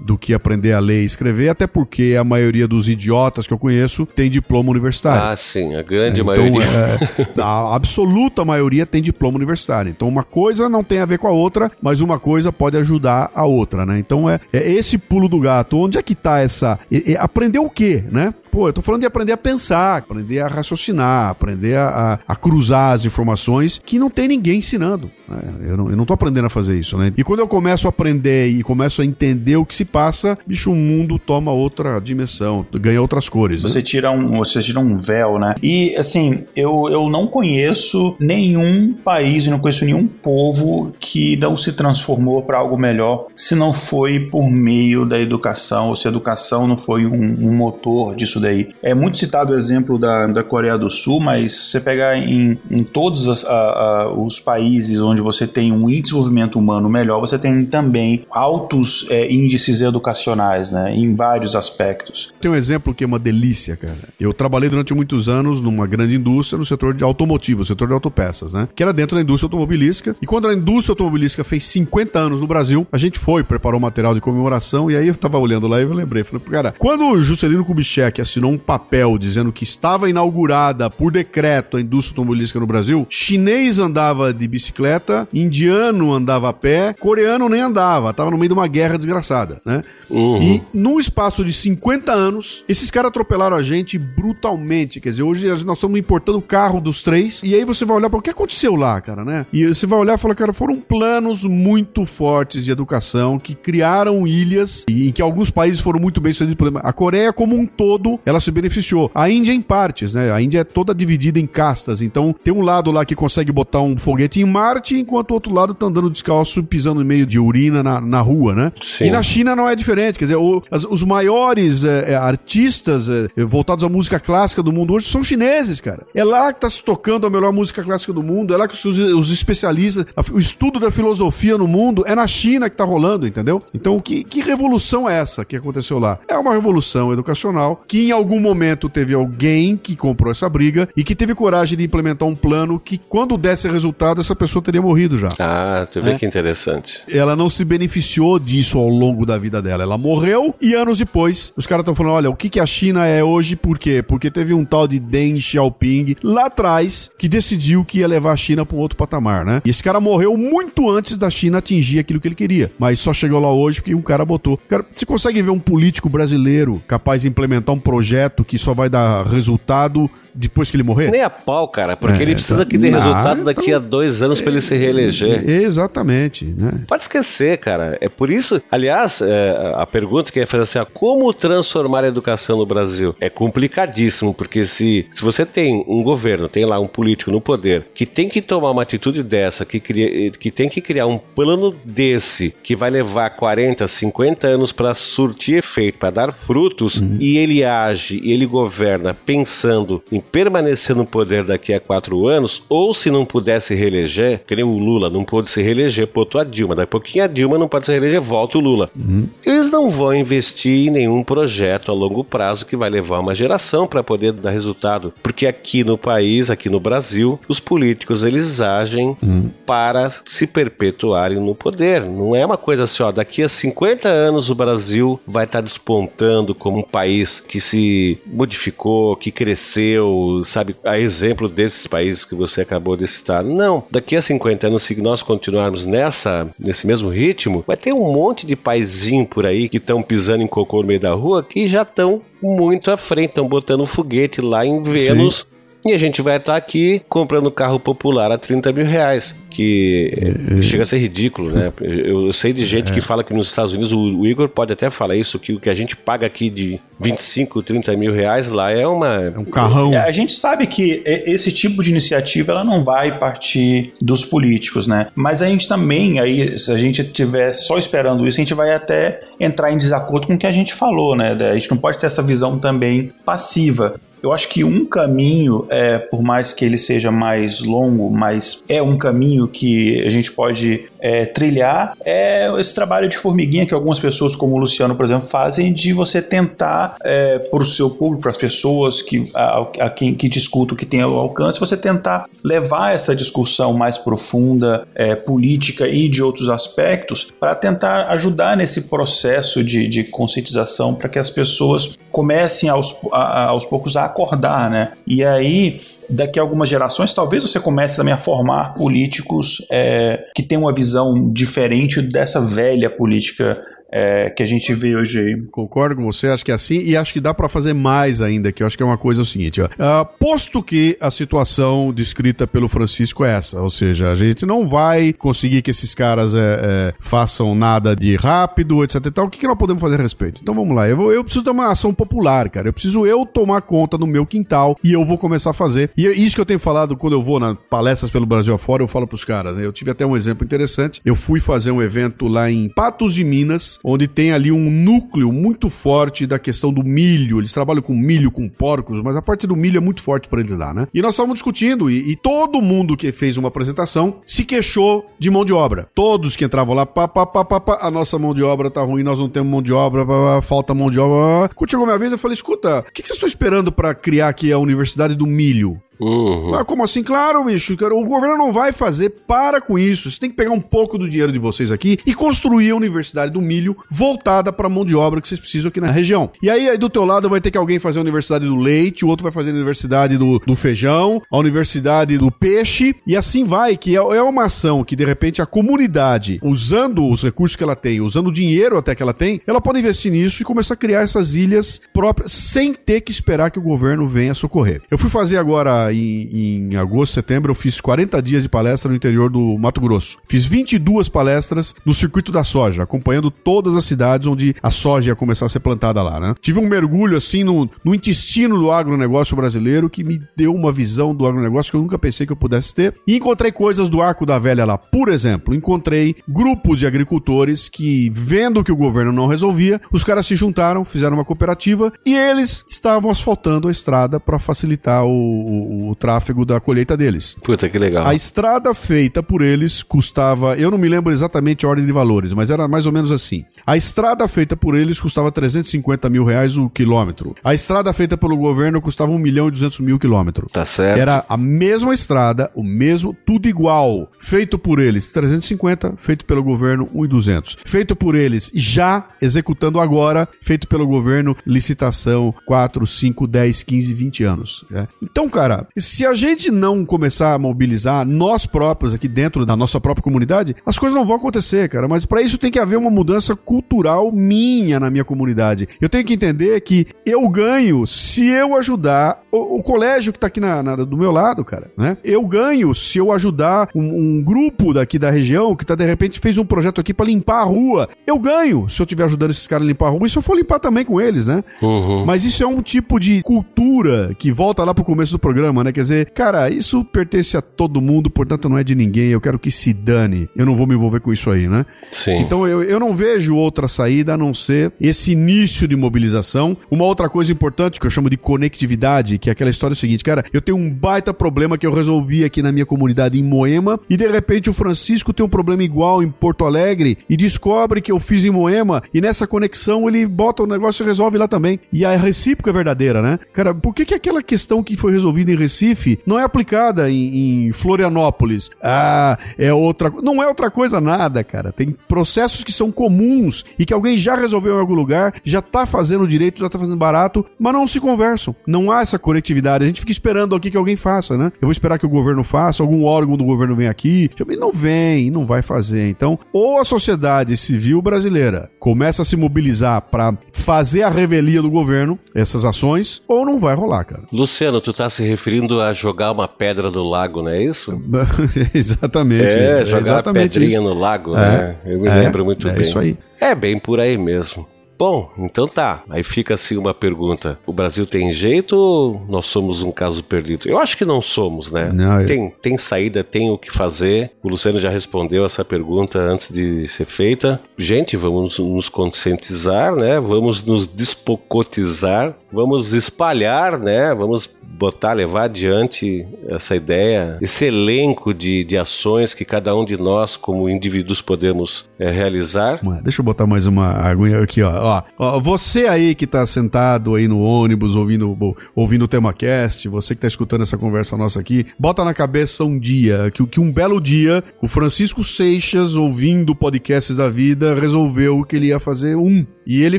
do que aprender a ler e escrever, até porque a maioria dos idiotas que eu conheço tem diploma universitário. Ah, sim, a grande então, maioria. É, a absoluta maioria tem diploma universitário. Então, uma coisa não tem a ver com a outra, mas uma coisa pode ajudar a outra, né? Então, é, é esse pulo do gato. Onde é que tá essa. É, é aprender o quê, né? Pô, eu tô falando de aprender a pensar, aprender a raciocinar, aprender a, a, a cruzar as informações que não tem ninguém ensinando. Né? Eu, não, eu tô aprendendo a fazer isso, né? E quando eu começo a aprender e começo a entender o que se passa, bicho, o mundo toma outra dimensão, ganha outras cores. Né? Você tira um, você tira um véu, né? E assim, eu, eu não conheço nenhum país e não conheço nenhum povo que não se transformou para algo melhor se não foi por meio da educação, ou se a educação não foi um, um motor disso daí. É muito citado o exemplo da, da Coreia do Sul, mas você pegar em, em todos as, a, a, os países onde você tem um desenvolvimento humano melhor, você tem também altos é, índices educacionais, né, em vários aspectos. Tem um exemplo que é uma delícia, cara. Eu trabalhei durante muitos anos numa grande indústria no setor de automotivo, setor de autopeças, né, que era dentro da indústria automobilística. E quando a indústria automobilística fez 50 anos no Brasil, a gente foi, preparou material de comemoração e aí eu tava olhando lá e eu lembrei, falei, cara, quando o Juscelino Kubitschek assinou um papel dizendo que estava inaugurada por decreto a indústria automobilística no Brasil, chinês andava de bicicleta, indiano andava a pé, coreano nem andava, tava no meio de uma guerra desgraçada, né? Uhum. E num espaço de 50 anos, esses caras atropelaram a gente brutalmente. Quer dizer, hoje nós estamos importando o carro dos três. E aí você vai olhar para o que aconteceu lá, cara, né? E você vai olhar e falar, cara, foram planos muito fortes de educação que criaram ilhas e em que alguns países foram muito bem sucedidos. A Coreia, como um todo, ela se beneficiou. A Índia em partes, né? A Índia é toda dividida em castas. Então, tem um lado lá que consegue botar um foguete em Marte, enquanto o outro lado tá andando descalço, pisando no meio de urina na, na rua, né? Sim. E na China não é diferente diferente. Quer dizer, o, as, os maiores é, artistas é, voltados à música clássica do mundo hoje são chineses, cara. É lá que está se tocando a melhor música clássica do mundo, é lá que os, os especialistas, a, o estudo da filosofia no mundo é na China que está rolando, entendeu? Então, que, que revolução é essa que aconteceu lá? É uma revolução educacional que em algum momento teve alguém que comprou essa briga e que teve coragem de implementar um plano que, quando desse resultado, essa pessoa teria morrido já. Ah, tu vê é. que interessante. Ela não se beneficiou disso ao longo da vida dela ela morreu e anos depois os caras estão falando: olha, o que, que a China é hoje, por quê? Porque teve um tal de Deng Xiaoping lá atrás que decidiu que ia levar a China para um outro patamar, né? E esse cara morreu muito antes da China atingir aquilo que ele queria, mas só chegou lá hoje porque um cara botou. Cara, você consegue ver um político brasileiro capaz de implementar um projeto que só vai dar resultado depois que ele morrer? Nem a pau, cara, porque é, ele precisa que dê resultado daqui a dois anos para ele se reeleger. Exatamente, né? Pode esquecer, cara. É por isso, aliás, é, a pergunta que ia fazer assim, como transformar a educação no Brasil? É complicadíssimo, porque se, se você tem um governo, tem lá um político no poder, que tem que tomar uma atitude dessa, que, cria, que tem que criar um plano desse, que vai levar 40, 50 anos para surtir efeito, para dar frutos, uhum. e ele age, e ele governa pensando em permanecer no poder daqui a quatro anos, ou se não pudesse reeleger, que nem o Lula não pôde se reeleger, botou a Dilma. Daqui a pouquinho a Dilma não pode se reeleger, volta o Lula. Uhum. Eles não vão investir em nenhum projeto a longo prazo que vai levar uma geração para poder dar resultado. Porque aqui no país, aqui no Brasil, os políticos eles agem uhum. para se perpetuarem no poder. Não é uma coisa assim, ó, daqui a 50 anos o Brasil vai estar tá despontando como um país que se modificou, que cresceu, sabe, a exemplo desses países que você acabou de citar. Não, daqui a 50 anos, se nós continuarmos nessa, nesse mesmo ritmo, vai ter um monte de paizinho por aí que estão pisando em cocô no meio da rua que já estão muito à frente, estão botando foguete lá em Vênus. Sim. E a gente vai estar aqui comprando carro popular a 30 mil reais que é, chega a ser ridículo, né? Eu, sei de gente é. que fala que nos Estados Unidos, o, o, Igor pode até falar isso, que o que a gente paga aqui de 25, 30 mil reais lá é uma... É um carrão. É, a gente sabe que esse tipo de iniciativa ela não vai partir dos políticos, né? Mas a gente também, aí, se a gente estiver só esperando isso, a gente vai até entrar em desacordo com o que a gente falou, né? A gente não pode ter essa visão também passiva. Eu acho que um caminho, é, por mais que ele seja mais longo, mas é um caminho que a gente pode é, trilhar, é esse trabalho de formiguinha que algumas pessoas, como o Luciano, por exemplo, fazem de você tentar, é, para o seu público, para as pessoas que, a, a quem que te escutam, que tem alcance, você tentar levar essa discussão mais profunda, é, política e de outros aspectos, para tentar ajudar nesse processo de, de conscientização, para que as pessoas comecem aos, a, aos poucos a acordar, né? E aí, daqui a algumas gerações, talvez você comece também a formar políticos é, que têm uma visão diferente dessa velha política é, que a gente vê hoje aí. Concordo com você, acho que é assim, e acho que dá para fazer mais ainda, que eu acho que é uma coisa o seguinte, ó, uh, posto que a situação descrita pelo Francisco é essa, ou seja, a gente não vai conseguir que esses caras é, é, façam nada de rápido, etc e tal, o que, que nós podemos fazer a respeito? Então vamos lá, eu, vou, eu preciso de uma ação popular, cara, eu preciso eu tomar conta no meu quintal e eu vou começar a fazer, e é isso que eu tenho falado quando eu vou na palestras pelo Brasil afora, eu falo pros caras, né? eu tive até um exemplo interessante, eu fui fazer um evento lá em Patos de Minas, onde tem ali um núcleo muito forte da questão do milho. Eles trabalham com milho, com porcos, mas a parte do milho é muito forte para eles lá, né? E nós estávamos discutindo e, e, todo mundo que fez uma apresentação se queixou de mão de obra. Todos que entravam lá, pá, pá, pá, pá, pá a nossa mão de obra tá ruim, nós não temos mão de obra, pá, pá, falta mão de obra. Quando chegou minha vez, eu falei: escuta, o que, que vocês estão esperando para criar aqui a Universidade do Milho? Uhum. Ah, como assim? Claro, bicho. O governo não vai fazer. Para com isso. Você tem que pegar um pouco do dinheiro de vocês aqui e construir a Universidade do Milho voltada para a mão de obra que vocês precisam aqui na região. E aí, aí, do teu lado vai ter que alguém fazer a Universidade do Leite, o outro vai fazer a Universidade do, do Feijão, a Universidade do Peixe, e assim vai, que é, é uma ação que, de repente, a comunidade, usando os recursos que ela tem, usando o dinheiro até que ela tem, ela pode investir nisso e começar a criar essas ilhas próprias sem ter que esperar que o governo venha socorrer. Eu fui fazer agora em, em agosto, setembro, eu fiz 40 dias de palestra no interior do Mato Grosso. Fiz 22 palestras no circuito da soja, acompanhando todas as cidades onde a soja ia começar a ser plantada lá, né? Tive um mergulho assim no, no intestino do agronegócio brasileiro que me deu uma visão do agronegócio que eu nunca pensei que eu pudesse ter. E encontrei coisas do Arco da Velha lá. Por exemplo, encontrei grupos de agricultores que, vendo que o governo não resolvia, os caras se juntaram, fizeram uma cooperativa e eles estavam asfaltando a estrada para facilitar o, o, o tráfego da colheita deles. Puta que legal. A estrada feita por eles custava, eu não me lembro exatamente a ordem de valores, mas era mais ou menos assim. A estrada feita por eles custava 350 mil reais o quilômetro. A estrada feita pelo governo custava 1 milhão e 200 mil quilômetros. Tá certo. Era a mesma estrada, o mesmo, tudo igual. Feito por eles, 350, feito pelo governo, 1,200. Feito por eles, já executando agora, feito pelo governo, licitação 4, 5, 10, 15, 20 anos. Né? Então, cara, se a gente não começar a mobilizar nós próprios aqui dentro da nossa própria comunidade, as coisas não vão acontecer, cara. Mas para isso tem que haver uma mudança cultural minha na minha comunidade. Eu tenho que entender que eu ganho se eu ajudar o, o colégio que tá aqui na, na, do meu lado, cara, né? Eu ganho se eu ajudar um, um, grupo daqui da região que tá de repente fez um projeto aqui para limpar a rua. Eu ganho se eu estiver ajudando esses caras a limpar a rua e se eu for limpar também com eles, né? Uhum. Mas isso é um tipo de cultura que volta lá pro começo do programa, né? Quer dizer, cara, isso pertence a todo mundo, portanto não é de ninguém. Eu quero que se dane. Eu não vou me envolver com isso aí, né? Sim. Então eu, eu não vejo outra saída a não ser esse início de mobilização. Uma outra coisa importante que eu chamo de conectividade, que é aquela história seguinte, cara, eu tenho um baita problema que eu resolvi aqui na minha comunidade em Moema e de repente o Francisco tem um problema igual em Porto Alegre e descobre que eu fiz em Moema e nessa conexão ele bota o negócio e resolve lá também. E a recíproca é verdadeira, né? Cara, por que que aquela questão que foi resolvida em Recife não é aplicada em, em Florianópolis. Ah, é outra. Não é outra coisa nada, cara. Tem processos que são comuns e que alguém já resolveu em algum lugar, já tá fazendo direito, já tá fazendo barato, mas não se conversam. Não há essa conectividade. A gente fica esperando aqui que alguém faça, né? Eu vou esperar que o governo faça, algum órgão do governo venha aqui. Não vem, não vai fazer. Então, ou a sociedade civil brasileira começa a se mobilizar para fazer a revelia do governo, essas ações, ou não vai rolar, cara. Luciano, tu tá se referindo a jogar uma pedra no lago, não é isso? exatamente. É, jogar exatamente pedrinha isso. no lago, é, né? Eu me é, lembro muito é bem. É isso aí. É bem por aí mesmo. Bom, então tá. Aí fica assim uma pergunta: o Brasil tem jeito ou nós somos um caso perdido? Eu acho que não somos, né? Não, eu... tem, tem saída, tem o que fazer. O Luciano já respondeu essa pergunta antes de ser feita. Gente, vamos nos conscientizar, né? Vamos nos despocotizar, vamos espalhar, né? Vamos botar, levar adiante essa ideia, esse elenco de, de ações que cada um de nós, como indivíduos, podemos é, realizar. Deixa eu botar mais uma aguinha aqui, ó. ó. Você aí que tá sentado aí no ônibus ouvindo, ouvindo o TemaCast, você que tá escutando essa conversa nossa aqui, bota na cabeça um dia, que, que um belo dia, o Francisco Seixas, ouvindo podcasts da vida, resolveu que ele ia fazer um. E ele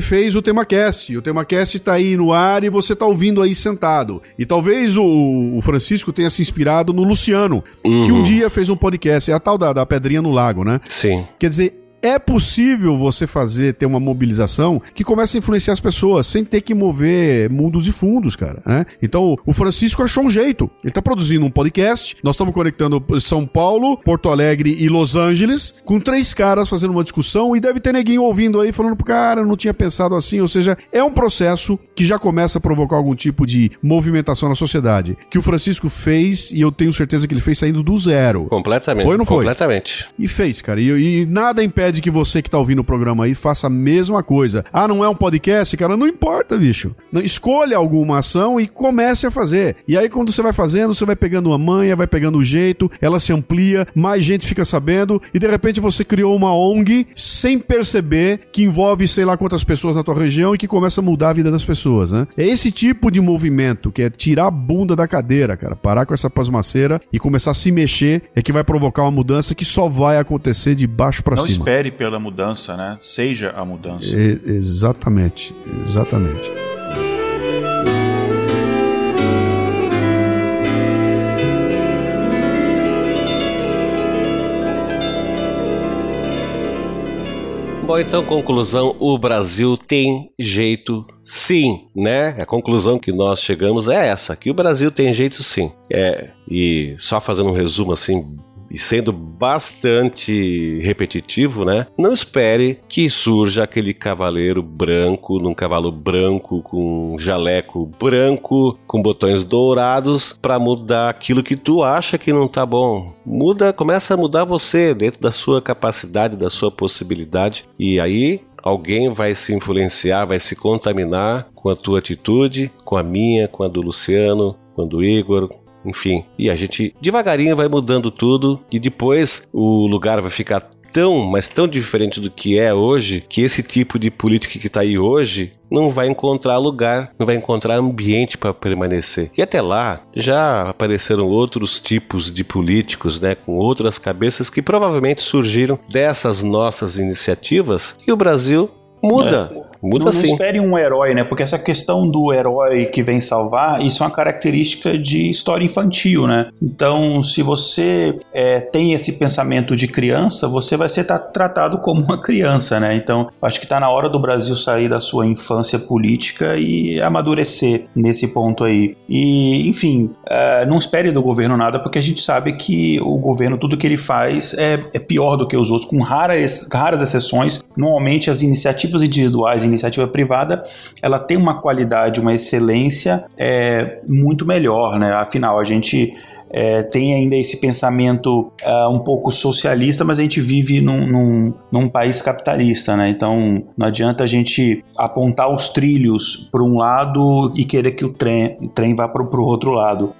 fez o TemaCast. E o TemaCast tá aí no ar e você tá ouvindo aí sentado. E talvez o, o Francisco tenha se inspirado no Luciano, uhum. que um dia fez um podcast. É a tal da, da Pedrinha no Lago, né? Sim. Quer dizer, é possível você fazer, ter uma mobilização que comece a influenciar as pessoas sem ter que mover mundos e fundos, cara. Né? Então, o Francisco achou um jeito. Ele tá produzindo um podcast. Nós estamos conectando São Paulo, Porto Alegre e Los Angeles com três caras fazendo uma discussão e deve ter neguinho ouvindo aí falando pro cara, não tinha pensado assim. Ou seja, é um processo que já começa a provocar algum tipo de movimentação na sociedade. Que o Francisco fez e eu tenho certeza que ele fez saindo do zero. Completamente. Foi ou não foi? Completamente. E fez, cara. E, e nada impede pede que você que tá ouvindo o programa aí faça a mesma coisa. Ah, não é um podcast, cara? Não importa, bicho. Escolha alguma ação e comece a fazer. E aí, quando você vai fazendo, você vai pegando uma manha, vai pegando o jeito, ela se amplia, mais gente fica sabendo, e de repente você criou uma ONG sem perceber que envolve sei lá quantas pessoas na tua região e que começa a mudar a vida das pessoas, né? É esse tipo de movimento que é tirar a bunda da cadeira, cara, parar com essa pasmaceira e começar a se mexer, é que vai provocar uma mudança que só vai acontecer de baixo para cima. Espere espere pela mudança, né? Seja a mudança. exatamente, exatamente. Bom, então, conclusão: o Brasil tem jeito sim, né? A conclusão que nós chegamos é essa: que o Brasil tem jeito sim. É, e só fazendo um resumo assim e sendo bastante repetitivo, né? Não espere que surja aquele cavaleiro branco, num cavalo branco com jaleco branco, com botões dourados para mudar aquilo que tu acha que não tá bom. Muda, começa a mudar você dentro da sua capacidade, da sua possibilidade e aí alguém vai se influenciar, vai se contaminar com a tua atitude, com a minha, com a do Luciano, com a do Igor, enfim. E a gente devagarinho vai mudando tudo e depois o lugar vai ficar tão, mas tão diferente do que é hoje, que esse tipo de política que está aí hoje não vai encontrar lugar, não vai encontrar ambiente para permanecer. E até lá já apareceram outros tipos de políticos, né, com outras cabeças que provavelmente surgiram dessas nossas iniciativas e o Brasil muda. É. Muda não, sim. Espere um herói, né? Porque essa questão do herói que vem salvar, isso é uma característica de história infantil, né? Então, se você é, tem esse pensamento de criança, você vai ser tratado como uma criança, né? Então, acho que está na hora do Brasil sair da sua infância política e amadurecer nesse ponto aí. E, enfim, é, não espere do governo nada, porque a gente sabe que o governo, tudo que ele faz é, é pior do que os outros, com raras, raras exceções. Normalmente, as iniciativas individuais, iniciativa privada, ela tem uma qualidade, uma excelência é, muito melhor, né? Afinal, a gente é, tem ainda esse pensamento é, um pouco socialista, mas a gente vive num, num, num, país capitalista, né? Então não adianta a gente apontar os trilhos para um lado e querer que o trem, o trem vá para o outro lado.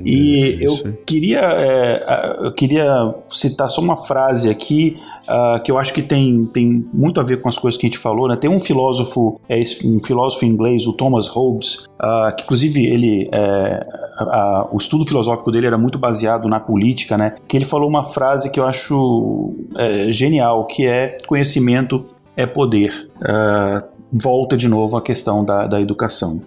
E é, eu queria, é, eu queria citar só uma frase aqui uh, que eu acho que tem, tem muito a ver com as coisas que a gente falou. Né? Tem um filósofo, é, um filósofo inglês, o Thomas Hobbes, uh, que inclusive ele, é, a, o estudo filosófico dele era muito baseado na política, né? que ele falou uma frase que eu acho é, genial, que é conhecimento é poder. Uh, volta de novo a questão da, da educação.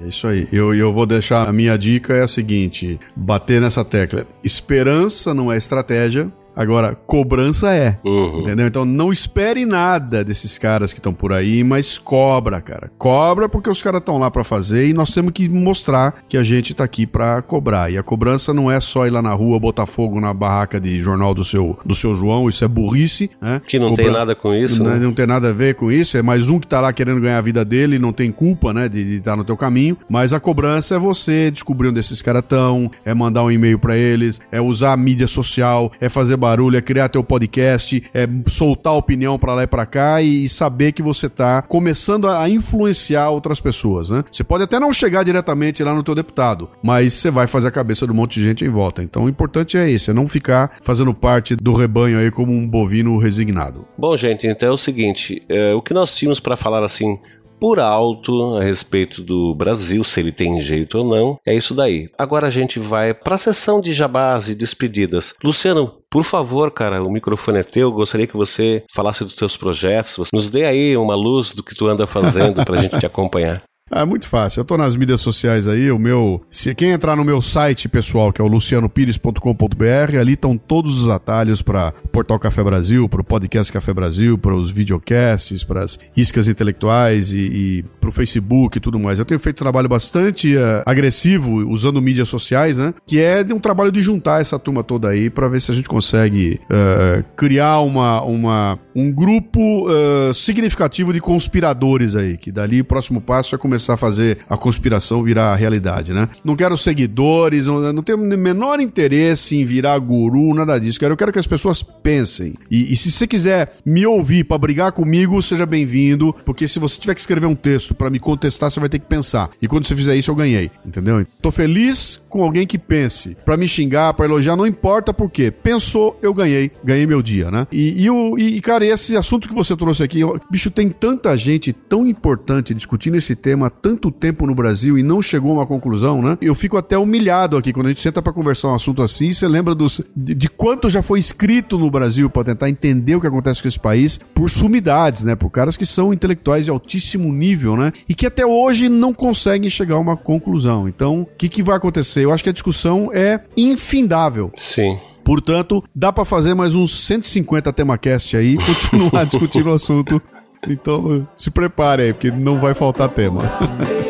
É isso aí. Eu, eu vou deixar a minha dica é a seguinte: bater nessa tecla. Esperança não é estratégia, Agora, cobrança é. Uhum. Entendeu? Então não espere nada desses caras que estão por aí, mas cobra, cara. Cobra porque os caras estão lá para fazer e nós temos que mostrar que a gente tá aqui para cobrar. E a cobrança não é só ir lá na rua botar fogo na barraca de jornal do seu, do seu João, isso é burrice, né? Que não Cobra... tem nada com isso, não, né? Não tem nada a ver com isso, é mais um que tá lá querendo ganhar a vida dele não tem culpa, né, de estar tá no teu caminho. Mas a cobrança é você descobrir onde esses caras estão, é mandar um e-mail para eles, é usar a mídia social, é fazer barulho, é criar teu podcast, é soltar opinião para lá e para cá e, e, saber que você tá começando a influenciar outras pessoas, né? Você pode até não chegar diretamente lá no teu deputado, mas você vai fazer a cabeça de um monte de gente em volta. Então o importante é isso, é não ficar fazendo parte do rebanho aí como um bovino resignado. Bom, gente, então é o seguinte, é, o que nós tínhamos para falar assim por alto a respeito do Brasil, se ele tem jeito ou não. É isso daí. Agora a gente vai para a sessão de jabás e despedidas. Luciano, por favor, cara, o microfone é teu. Gostaria que você falasse dos seus projetos. Nos dê aí uma luz do que tu anda fazendo para a gente te acompanhar. É muito fácil. Eu tô nas mídias sociais aí, o meu. Se quem entrar no meu site pessoal, que é o lucianopires.com.br, ali estão todos os atalhos para Portal Café Brasil, para o Podcast Café Brasil, para os videocasts, para as iscas intelectuais e, e para o Facebook e tudo mais. Eu tenho feito trabalho bastante uh, agressivo usando mídias sociais, né? Que é de um trabalho de juntar essa turma toda aí para ver se a gente consegue uh, criar uma, uma, um grupo uh, significativo de conspiradores aí, que dali o próximo passo é começar começar a fazer a conspiração virar realidade, né? Não quero seguidores, não, tenho o menor interesse em virar guru, nada disso. Eu quero que as pessoas pensem. E, e se você quiser me ouvir para brigar comigo, seja bem-vindo, porque se você tiver que escrever um texto para me contestar, você vai ter que pensar. E quando você fizer isso, eu ganhei, entendeu? Tô feliz com alguém que pense. Para me xingar, para elogiar, não importa por quê. Pensou, eu ganhei. Ganhei meu dia, né? E, e, o, e, cara, esse assunto que você trouxe aqui, bicho, tem tanta gente tão importante discutindo esse tema há tanto tempo no Brasil e não chegou a uma conclusão, né? Eu fico até humilhado aqui quando a gente senta para conversar um assunto assim. Você lembra dos, de, de quanto já foi escrito no Brasil para tentar entender o que acontece com esse país por sumidades, né? Por caras que são intelectuais de altíssimo nível, né? E que até hoje não conseguem chegar a uma conclusão. Então, o que, que vai acontecer? Eu acho que a discussão é infindável. Sim. Portanto, dá para fazer mais uns 150 TemaCast aí e continuar discutindo o assunto então se prepare aí, porque não vai faltar tema.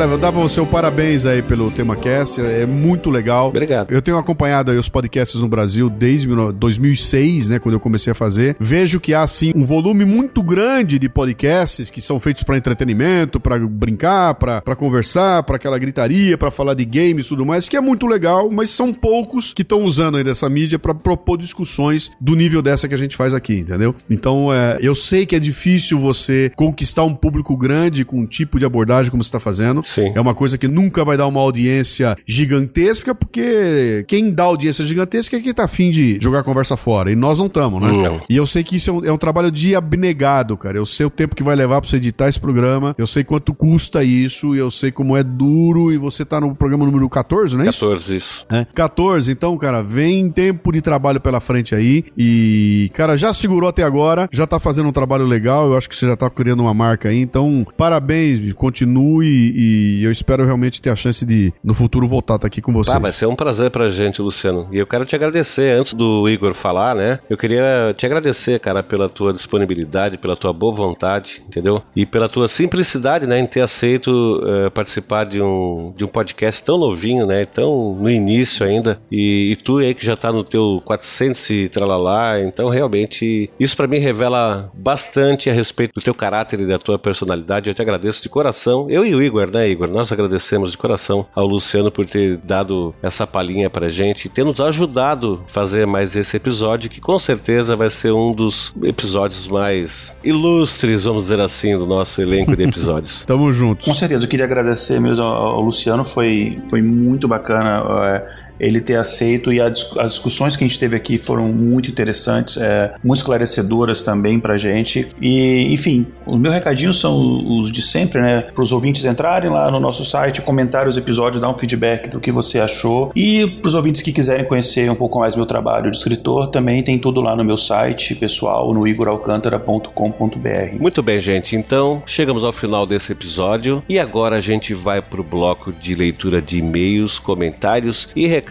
Cara, eu dava você o parabéns aí pelo tema cast, é muito legal. Obrigado. Eu tenho acompanhado aí os podcasts no Brasil desde 2006, né, quando eu comecei a fazer. Vejo que há assim um volume muito grande de podcasts que são feitos para entretenimento, para brincar, para conversar, para aquela gritaria, para falar de games e tudo mais, que é muito legal, mas são poucos que estão usando aí dessa mídia para propor discussões do nível dessa que a gente faz aqui, entendeu? Então, é, eu sei que é difícil você conquistar um público grande com um tipo de abordagem como você está fazendo. Sim. É uma coisa que nunca vai dar uma audiência gigantesca, porque quem dá audiência gigantesca é quem tá afim de jogar a conversa fora. E nós não estamos, né? Não. E eu sei que isso é um, é um, trabalho de abnegado, cara. Eu sei o tempo que vai levar pra você editar esse programa, eu sei quanto custa isso, eu sei como é duro, e você tá no programa número 14, não é 14, isso? É. 14, então, cara, vem tempo de trabalho pela frente aí, e, cara, já segurou até agora, já tá fazendo um trabalho legal, eu acho que você já tá criando uma marca aí, então, parabéns, continue e e eu espero realmente ter a chance de, no futuro, voltar a estar aqui com vocês. Ah, vai ser um prazer pra gente, Luciano. E eu quero te agradecer, antes do Igor falar, né? Eu queria te agradecer, cara, pela tua disponibilidade, pela tua boa vontade, entendeu? E pela tua simplicidade, né, em ter aceito uh, participar de um, de um podcast tão novinho, né? Tão no início ainda. E, e tu aí que já tá no teu 400 e tralalá. Então, realmente, isso para mim revela bastante a respeito do teu caráter e da tua personalidade. Eu te agradeço de coração. Eu e o Igor, né? Igor? Nós agradecemos de coração ao Luciano por ter dado essa palhinha pra gente e ter nos ajudado a fazer mais esse episódio, que com certeza vai ser um dos episódios mais ilustres, vamos dizer assim, do nosso elenco de episódios. Tamo juntos. Com certeza, eu queria agradecer mesmo ao, ao Luciano, foi, foi muito bacana. É, ele ter aceito e as discussões que a gente teve aqui foram muito interessantes, é, muito esclarecedoras também pra gente. E, enfim, os meus recadinhos são os de sempre, né? Para os ouvintes entrarem lá no nosso site, comentar os episódios, dar um feedback do que você achou. E para os ouvintes que quiserem conhecer um pouco mais meu trabalho de escritor, também tem tudo lá no meu site pessoal, no igoralcantara.com.br. Muito bem, gente. Então, chegamos ao final desse episódio e agora a gente vai pro bloco de leitura de e-mails, comentários e recados.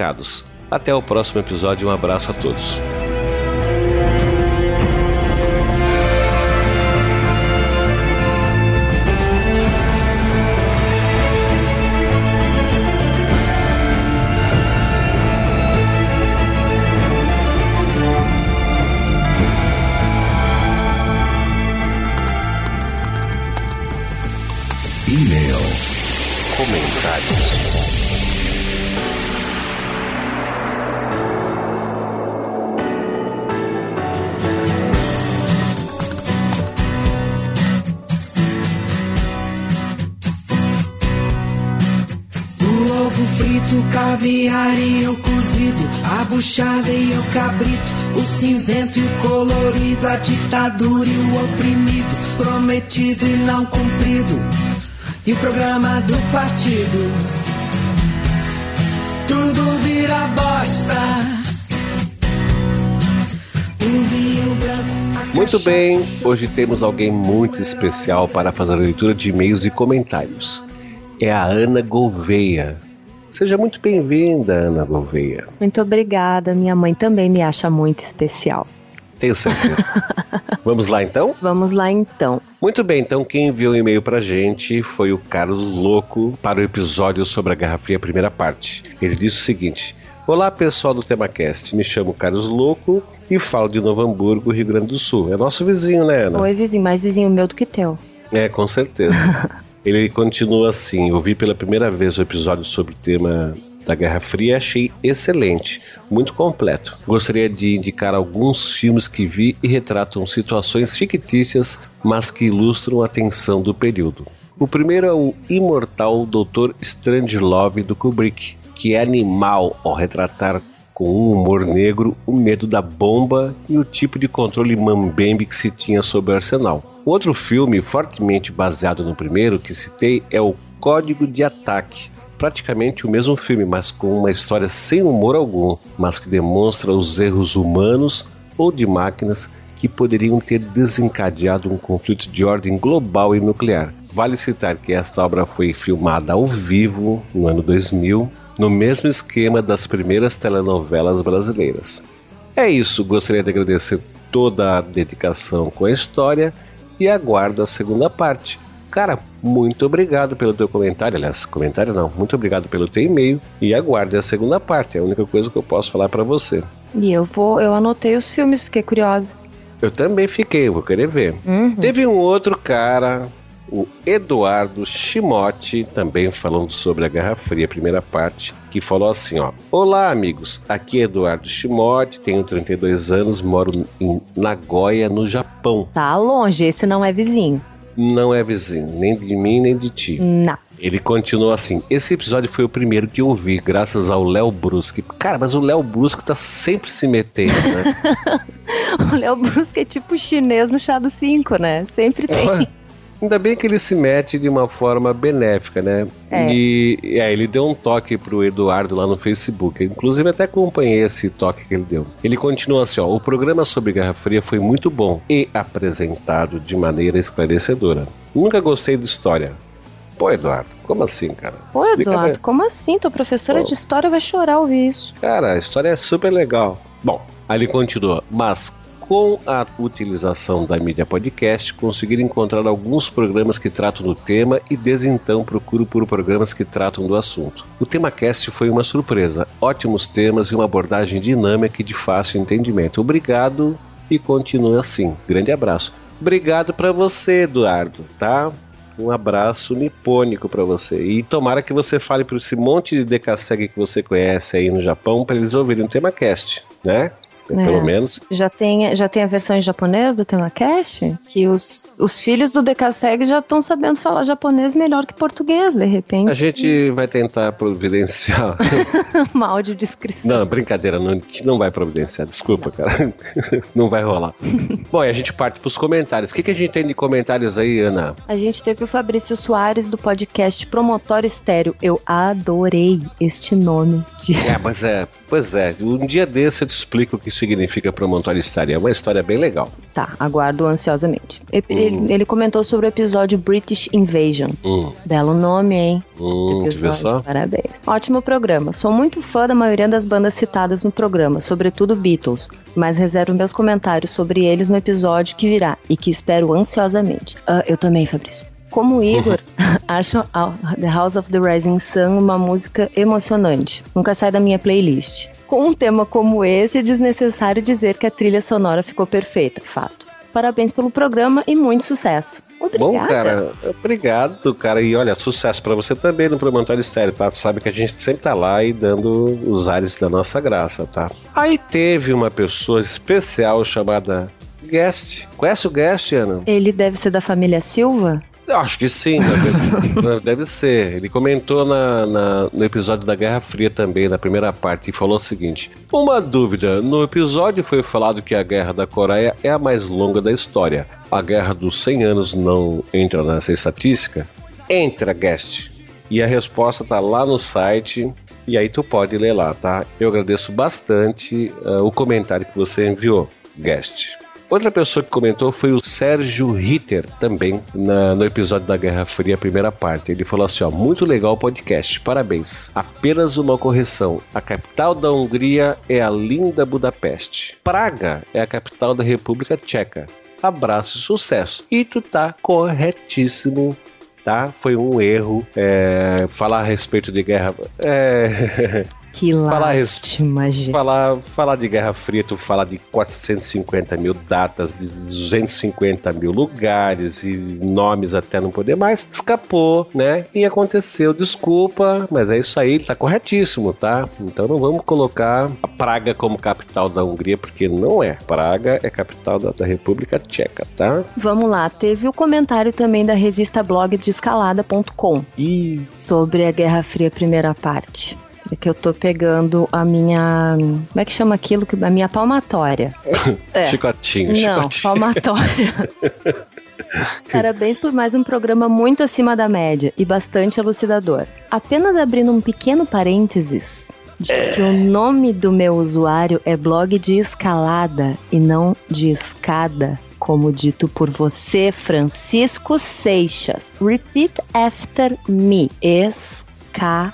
Até o próximo episódio. Um abraço a todos. Buchada e o cabrito, o cinzento e o colorido, a ditadura e o oprimido, prometido e não cumprido, e o programa do partido. Tudo vira bosta. Muito bem, hoje temos alguém muito especial para fazer a leitura de e-mails e comentários. É a Ana Gouveia. Seja muito bem-vinda, Ana Gouveia. Muito obrigada. Minha mãe também me acha muito especial. Tenho certeza. Vamos lá então? Vamos lá então. Muito bem, então quem enviou um e-mail pra gente foi o Carlos Louco para o episódio sobre a Guerra Fria, primeira parte. Ele disse o seguinte: Olá pessoal do TemaCast, me chamo Carlos Louco e falo de Novo Hamburgo, Rio Grande do Sul. É nosso vizinho, né, Ana? Oi, vizinho, mais vizinho meu do que teu. É, com certeza. Ele continua assim: Eu vi pela primeira vez o episódio sobre o tema da Guerra Fria e achei excelente, muito completo. Gostaria de indicar alguns filmes que vi e retratam situações fictícias, mas que ilustram a tensão do período. O primeiro é o imortal Dr. Strangelove do Kubrick, que é animal ao retratar com um humor negro o medo da bomba e o tipo de controle mambembe que se tinha sobre o arsenal. Outro filme fortemente baseado no primeiro que citei é o Código de Ataque. Praticamente o mesmo filme, mas com uma história sem humor algum, mas que demonstra os erros humanos ou de máquinas que poderiam ter desencadeado um conflito de ordem global e nuclear. Vale citar que esta obra foi filmada ao vivo no ano 2000, no mesmo esquema das primeiras telenovelas brasileiras. É isso, gostaria de agradecer toda a dedicação com a história e aguardo a segunda parte. Cara, muito obrigado pelo teu comentário, aliás, comentário não, muito obrigado pelo teu e-mail e aguarde a segunda parte, é a única coisa que eu posso falar pra você. E eu vou, eu anotei os filmes, fiquei curiosa. Eu também fiquei, vou querer ver. Uhum. Teve um outro cara, o Eduardo Chimotti, também falando sobre a Guerra Fria, primeira parte, que falou assim, ó: Olá, amigos. Aqui é Eduardo Chimotti, tenho 32 anos, moro em Nagoya, no Japão. Tá longe, esse não é vizinho. Não é vizinho, nem de mim, nem de ti. Não. Ele continuou assim: Esse episódio foi o primeiro que eu ouvi, graças ao Léo Brusque. Cara, mas o Léo Brusque tá sempre se metendo, né? O Léo Brusque é tipo chinês no chá do 5, né? Sempre tem. Ainda bem que ele se mete de uma forma benéfica, né? É. E é, ele deu um toque pro Eduardo lá no Facebook. Inclusive, até acompanhei esse toque que ele deu. Ele continua assim: ó, o programa sobre Guerra Fria foi muito bom e apresentado de maneira esclarecedora. Nunca gostei de história. Pô, Eduardo, como assim, cara? Pô, Explica Eduardo, bem. como assim? Tua professora Pô. de história vai chorar ouvir isso. Cara, a história é super legal. Bom, aí ele continua, mas com a utilização da mídia podcast, conseguir encontrar alguns programas que tratam do tema e desde então procuro por programas que tratam do assunto. O TemaCast foi uma surpresa, ótimos temas e uma abordagem dinâmica e de fácil entendimento. Obrigado e continue assim. Grande abraço. Obrigado pra você, Eduardo, tá? Um abraço nipônico para você. E tomara que você fale para esse monte de decassegue que você conhece aí no Japão para eles ouvirem o tema cast, né? Pelo É. menos. Já tem, já tem a versão em japonês do TemaCast? Que os, os filhos do Decaseg já estão sabendo falar japonês melhor que português, de repente. A gente vai tentar providenciar. Uma audiodescrição. Não, brincadeira, não, não vai providenciar, desculpa, cara. Não vai rolar. Bom, e a gente parte pros comentários. O que, que a gente tem de comentários aí, Ana? A gente teve o Fabrício Soares do podcast Promotório Estéreo. Eu adorei este nome de. É, mas é, pois é, um dia desse eu te explico o que significa promontório estário. É uma história bem legal. Tá, aguardo ansiosamente. Ele, ele comentou sobre o episódio British Invasion. Hum, Belo nome, hein? hum, Episódio, só? Parabéns. Ótimo programa. Sou muito fã da maioria das bandas citadas no programa, sobretudo Beatles, mas reservo meus comentários sobre eles no episódio que virá e que espero ansiosamente. Ah, eu também, Fabrício. Como o Igor, acho The House of the Rising Sun uma música emocionante. Nunca sai da minha playlist. Com um tema como esse, é desnecessário dizer que a trilha sonora ficou perfeita, fato. Parabéns pelo programa e muito sucesso. Obrigada. Bom, cara, obrigado, cara. E olha, sucesso pra você também no Promontório Estéreo, tá? Tu sabe que a gente sempre tá lá e dando os ares da nossa graça, tá? Aí teve uma pessoa especial chamada Guest. Conhece o Guest, Ana? Ele deve ser da família Silva? Acho que sim, né? deve ser. deve ser. Ele comentou na, na- no episódio da Guerra Fria também, na primeira parte, e falou o seguinte: Uma dúvida: no episódio foi falado que a Guerra da Coreia é a mais longa da história. A Guerra dos 100 Anos não entra nessa estatística? Entra, guest. E a resposta tá lá no site. E aí tu pode ler lá, tá? Eu agradeço bastante ah, o comentário que você enviou, guest. Outra pessoa que comentou foi o Sérgio Ritter, também na- no episódio da Guerra Fria, primeira parte. Ele falou assim: ó, muito legal o podcast, parabéns. Apenas uma correção: a capital da Hungria é a linda Budapeste. Praga é a capital da República Tcheca. Abraço e sucesso. E tu tá corretíssimo. Tá? Foi um erro é, falar a respeito de guerra. É, Que Falar lástima, gente. Falar, falar de Guerra Fria, tu falar de 450 mil datas, de 250 mil lugares e nomes até não poder mais, escapou, né? E aconteceu, desculpa, mas é isso aí, ele tá corretíssimo, tá? Então não vamos colocar a Praga como capital da Hungria, porque não é. Praga é capital da, da República Tcheca, tá? Vamos lá, teve o comentário também da revista blog de escalada.com E sobre a Guerra Fria primeira parte. É que eu tô pegando a minha. Como é que chama aquilo? que- A minha palmatória. É. chicotinho, Não, chicotinho. palmatória. Parabéns por mais um programa muito acima da média e bastante elucidador. Apenas abrindo um pequeno parênteses de que o nome do meu usuário é blog de escalada e não de escada. Como dito por você, Francisco Seixas. Repeat after me. Escalada.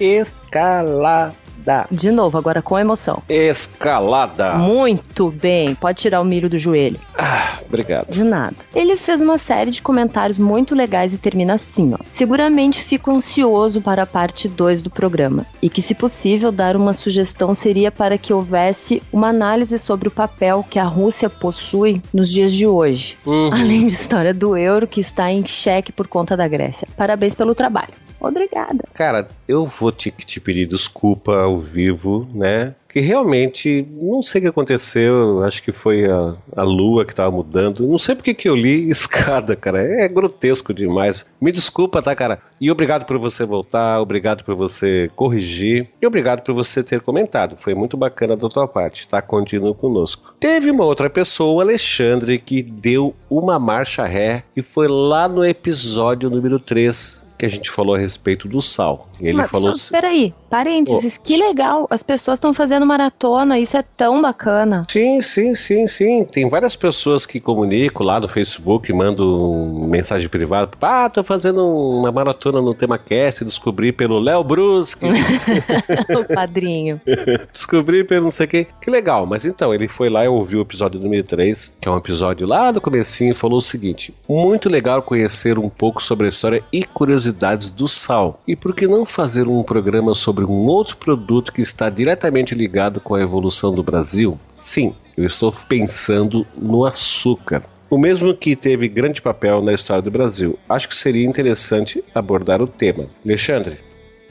Escalada. De novo, agora com emoção. Escalada. Muito bem. Pode tirar o milho do joelho. Ah, obrigado. De nada. Ele fez uma série de comentários muito legais e termina assim, ó. Seguramente fico ansioso para a parte 2 do programa. E que, se possível, dar uma sugestão seria para que houvesse uma análise sobre o papel que a Rússia possui nos dias de hoje. Uhum. Além de história do euro que está em xeque por conta da Grécia. Parabéns pelo trabalho. Obrigada. Cara, eu vou te, te pedir desculpa ao vivo, né? Que realmente, não sei o que aconteceu, acho que foi a, a lua que tava mudando. Não sei porque que eu li escada, cara. É grotesco demais. Me desculpa, tá, cara? E obrigado por você voltar, obrigado por você corrigir e obrigado por você ter comentado. Foi muito bacana da tua parte, tá? Continua conosco. Teve uma outra pessoa, o Alexandre, que deu uma marcha ré e foi lá no episódio número 3 que a gente falou a respeito do sal. Ele Mas falou. só, peraí, parênteses, que legal. As pessoas estão fazendo maratona, isso é tão bacana. Sim, sim, sim, sim. Tem várias pessoas que comunicam lá no Facebook, mandam mensagem privada. Ah, tô fazendo uma maratona no tema cast, descobri pelo Léo Brusque, o padrinho. descobri pelo não sei quem. Que legal, mas então, ele foi lá e ouviu o episódio número 3, que é um episódio lá do comecinho, e falou o seguinte: Muito legal conhecer um pouco sobre a história e curiosidades do sal. E por que não fazer um programa sobre um outro produto que está diretamente ligado com a evolução do Brasil? Sim, eu estou pensando no açúcar. o mesmo que teve grande papel na história do Brasil. Acho que seria interessante abordar o tema. Alexandre,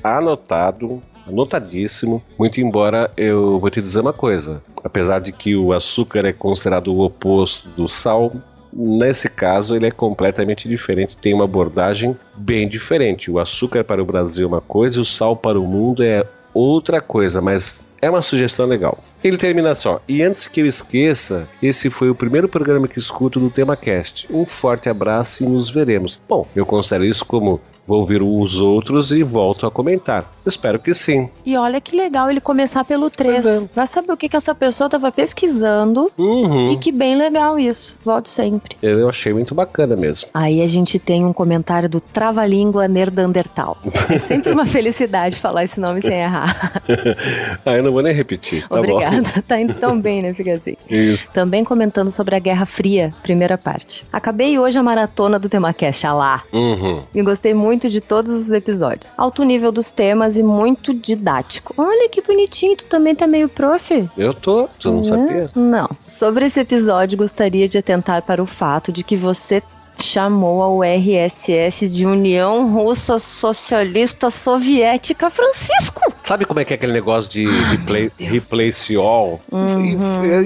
anotado, anotadíssimo. Muito embora eu vou te dizer uma coisa: apesar de que o açúcar é considerado o oposto do sal, nesse caso ele é completamente diferente, tem uma abordagem bem diferente. O açúcar para o Brasil é uma coisa o sal para o mundo é outra coisa, mas é uma sugestão legal. Ele termina só. E antes que eu esqueça, esse foi o primeiro programa que escuto do TemaCast. Um forte abraço e nos veremos. Bom, eu considero isso como vou ouvir os outros e volto a comentar. Espero que sim. E olha que legal ele começar pelo 3. Pois é. Vai saber o que, que essa pessoa tava pesquisando Uhum. e que bem legal isso. Volte sempre. Eu achei muito bacana mesmo. Aí a gente tem um comentário do Trava-Língua Nerdandertal. É sempre uma felicidade falar esse nome sem errar. ah, eu não vou nem repetir. Tá Obrigada. Tá indo tão bem, né? Fica assim. bom. Isso. Também comentando sobre a Guerra Fria, primeira parte. Acabei hoje a maratona do TemaCast, ah lá. Uhum. E gostei muito de todos os episódios. Alto nível dos temas e muito didático. Olha que bonitinho, tu também tá meio prof. Eu tô, tu não Né? sabia? Não. Sobre esse episódio, gostaria de atentar para o fato de que você chamou a URSS de União Russa Socialista Soviética Francisco. Sabe como é que é aquele negócio de replay, replace all? Uhum.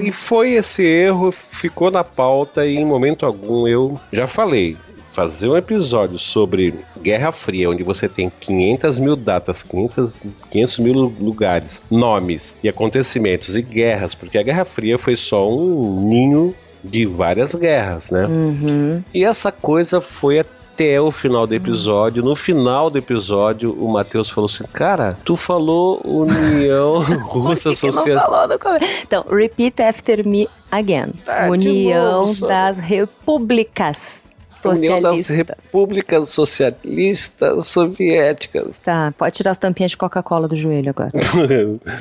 E E, foi esse erro, ficou na pauta e em momento algum eu já falei. Fazer um episódio sobre Guerra Fria, onde você tem 500 mil datas, 500, 500 mil lu- lugares, nomes e acontecimentos e guerras, porque a Guerra Fria foi só um ninho de várias guerras, né? Uhum. E essa coisa foi até o final do episódio. No final do episódio, o Matheus falou assim: Cara, tu falou União Russa Social. Então, repeat after me again. De União das Repúblicas União das. Repúblicas Socialistas Soviéticas. Tá, pode tirar as tampinhas de Coca-Cola do joelho agora.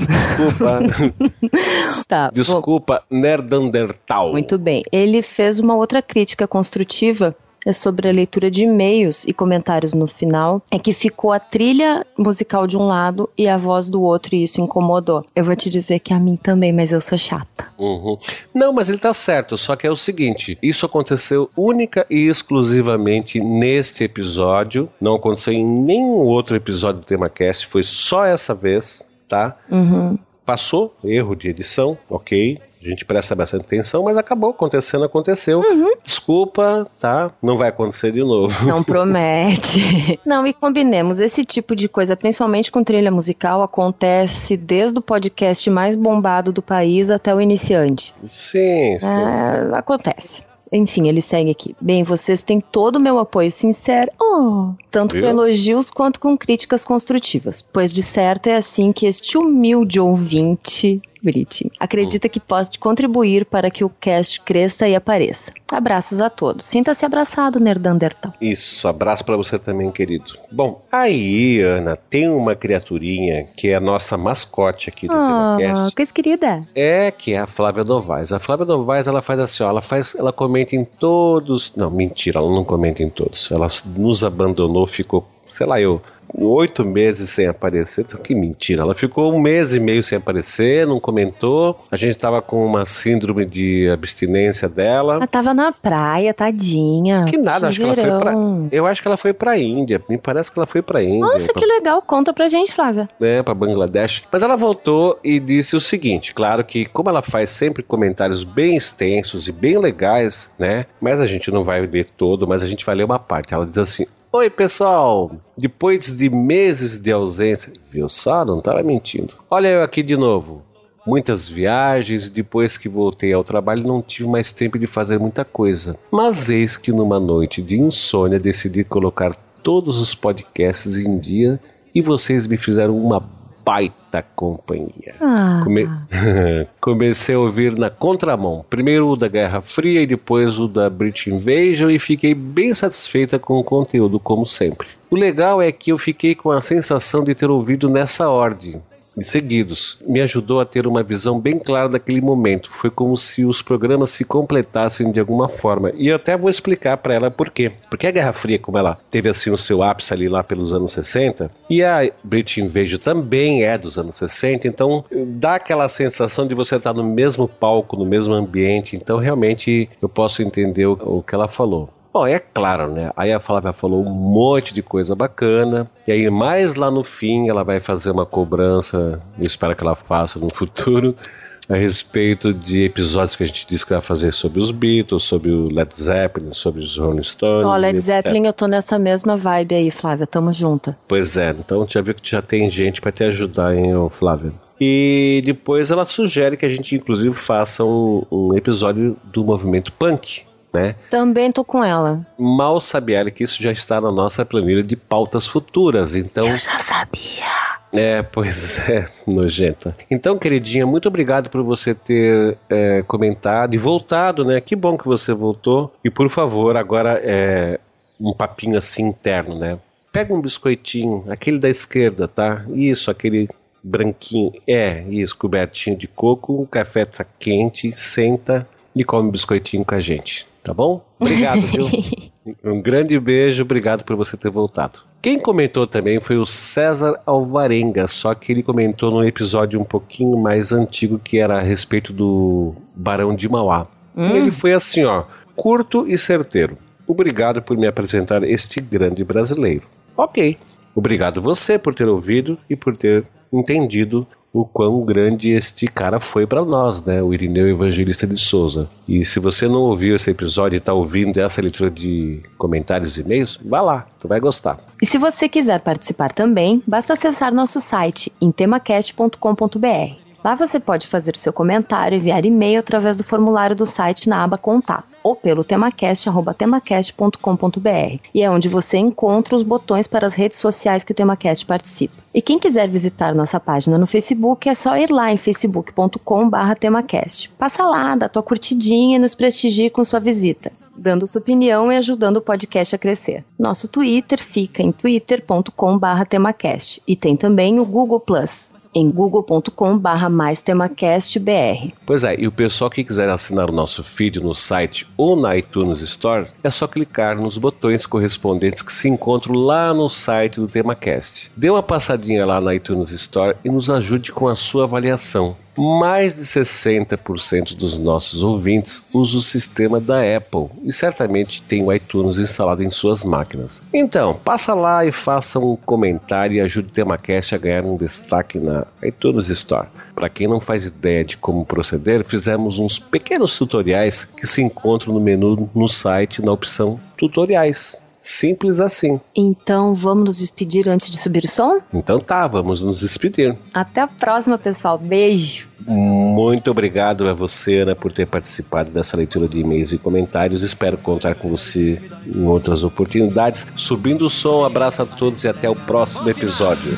Desculpa, Tá, vou- desculpa, Nerdandertal. Muito bem. Ele fez uma outra crítica construtiva é sobre a leitura de e-mails e comentários no final. É que ficou a trilha musical de um lado e a voz do outro, e isso incomodou. Eu vou te dizer que a mim também, mas eu sou chata. Uhum. Não, mas ele tá certo, só que é o seguinte: isso aconteceu única e exclusivamente neste episódio. Não aconteceu em nenhum outro episódio do TemaCast, foi só essa vez, tá? Uhum. Passou, erro de edição, ok. A gente presta bastante atenção, mas acabou acontecendo, aconteceu. Desculpa, tá? Não vai acontecer de novo. Não promete. Não, e combinemos, esse tipo de coisa, principalmente com trilha musical, acontece desde o podcast mais bombado do país até o iniciante. Sim, sim, sim. É, acontece. Enfim, ele segue aqui. Bem, vocês têm todo o meu apoio sincero, oh, tanto com elogios quanto com críticas construtivas, pois de certo é assim que este humilde ouvinte, bonitinho, acredita que pode contribuir para que o cast cresça e apareça. Abraços a todos. Sinta-se abraçado, Nerdandertal. Isso, abraço pra você também, querido. Bom, aí, Ana, tem uma criaturinha que é a nossa mascote aqui do Ah, TemaCast. coisa querida. É, que é a Flávia Novaes. A Flávia Novaes, ela faz assim, ó, ela faz, ela comenta em todos. Não, mentira, ela não comenta em todos. Ela nos abandonou, ficou, sei lá, eu oito meses sem aparecer. Que mentira. Ela ficou um mês e meio sem aparecer, não comentou. A gente tava com uma síndrome de abstinência dela. Ela tava na praia, tadinha. Que nada, acho que ela foi pra. Eu acho que ela foi pra Índia. Me parece que ela foi pra Índia. Nossa, pra que legal. Conta pra gente, Flávia. né, para Bangladesh. Mas ela voltou e disse o seguinte, claro que como ela faz sempre comentários bem extensos e bem legais, né? Mas a gente não vai ler todo, mas a gente vai ler uma parte. Ela diz assim: Oi, pessoal! Depois de meses de ausência, viu só? Não estava mentindo. Olha eu aqui de novo. Muitas viagens, depois que voltei ao trabalho não tive mais tempo de fazer muita coisa. Mas eis que numa noite de insônia decidi colocar todos os podcasts em dia e vocês me fizeram uma baita companhia. Ah, Come- Comecei a ouvir na contramão. Primeiro o da Guerra Fria e depois o da British Invasion e fiquei bem satisfeita com o conteúdo, como sempre. O legal é que eu fiquei com a sensação de ter ouvido nessa ordem. Seguidos. Me ajudou a ter uma visão bem clara daquele momento. Foi como se os programas se completassem de alguma forma. E eu até vou explicar para ela por quê. Porque a Guerra Fria, como ela teve assim o seu ápice ali lá pelos anos 60, e a British Invasion também é dos anos 60, então dá aquela sensação de você estar no mesmo palco, no mesmo ambiente. Então realmente eu posso entender o, o que ela falou. Bom, é claro, né? Aí a Flávia falou um monte de coisa bacana. E aí, mais lá no fim, ela vai fazer uma cobrança, eu espero que ela faça no futuro, a respeito de episódios que a gente disse que vai fazer sobre os Beatles, sobre o Led Zeppelin, sobre os Rolling Stones. Ó, Led Zeppelin, eu tô nessa mesma vibe aí, Flávia, tamo junto. Pois é, então já viu que já tem gente para te ajudar, hein, Flávia? E depois ela sugere que a gente, inclusive, faça um, um episódio do movimento punk né? Também tô com ela. Mal sabe ela que isso já está na nossa planilha de pautas futuras, então... Eu já sabia. É, pois é, nojenta. Então, queridinha, muito obrigado por você ter é, comentado e voltado, né? Que bom que você voltou. E por favor, agora é um papinho assim interno, né? Pega um biscoitinho, aquele da esquerda, tá? Isso, aquele branquinho. É, isso, cobertinho de coco, um café tá quente, senta e come um biscoitinho com a gente. Tá bom? Obrigado, viu? um grande beijo, obrigado por você ter voltado. Quem comentou também foi o César Alvarenga, só que ele comentou num episódio um pouquinho mais antigo que era a respeito do Barão de Mauá. Hum. Ele foi assim, ó, curto e certeiro. Obrigado por me apresentar este grande brasileiro. Ok. Obrigado você por ter ouvido e por ter entendido o quão grande este cara foi para nós, né? O Irineu Evangelista de Souza. E se você não ouviu esse episódio e está ouvindo essa leitura de comentários e e-mails, vá lá, tu vai gostar. E se você quiser participar também, basta acessar nosso site em temacast.com.br. Lá você pode fazer o seu comentário, enviar e-mail através do formulário do site na aba Contato ou pelo temacast.temacast.com.br e é onde você encontra os botões para as redes sociais que o Temacast participa. E quem quiser visitar nossa página no Facebook é só ir lá em facebook.com.br temacast. Passa lá, dá tua curtidinha e nos prestigie com sua visita dando sua opinião e ajudando o podcast a crescer. Nosso Twitter fica em twitter.com/temacast e tem também o Google Plus em google.com barra mais temacastbr. Pois é, e o pessoal que quiser assinar o nosso feed no site ou na iTunes Store, é só clicar nos botões correspondentes que se encontram lá no site do TemaCast. Dê uma passadinha lá na iTunes Store e nos ajude com a sua avaliação mais de 60% dos nossos ouvintes usam o sistema da Apple e certamente tem o iTunes instalado em suas máquinas. Então, passa lá e faça um comentário e ajude o TemaCast a ganhar um destaque na iTunes Store. Para quem não faz ideia de como proceder, fizemos uns pequenos tutoriais que se encontram no menu no site na opção Tutoriais. Simples assim. Então vamos nos despedir antes de subir o som? Então tá, vamos nos despedir. Até a próxima, pessoal. Beijo. Muito obrigado a você, Ana, por ter participado dessa leitura de e-mails e comentários. Espero contar com você em outras oportunidades. Subindo o som, abraço a todos e até o próximo episódio.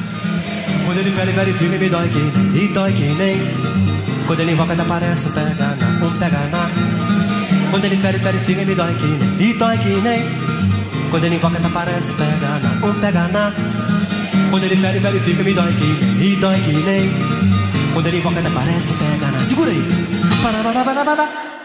Quando ele fere, fere, filho, me dói que nem, e dói que nem. Quando ele invoca, aparece, pega na, um pega na. Quando ele fere, fere, filho, me dói que nem, e dói que nem. Quando ele invoca, tá parece pega na, um pega na. Quando ele fere, fere, fica, me dói que nem, e dói que nem. Quando ele invoca, tá parece pega na. Segura aí. Para.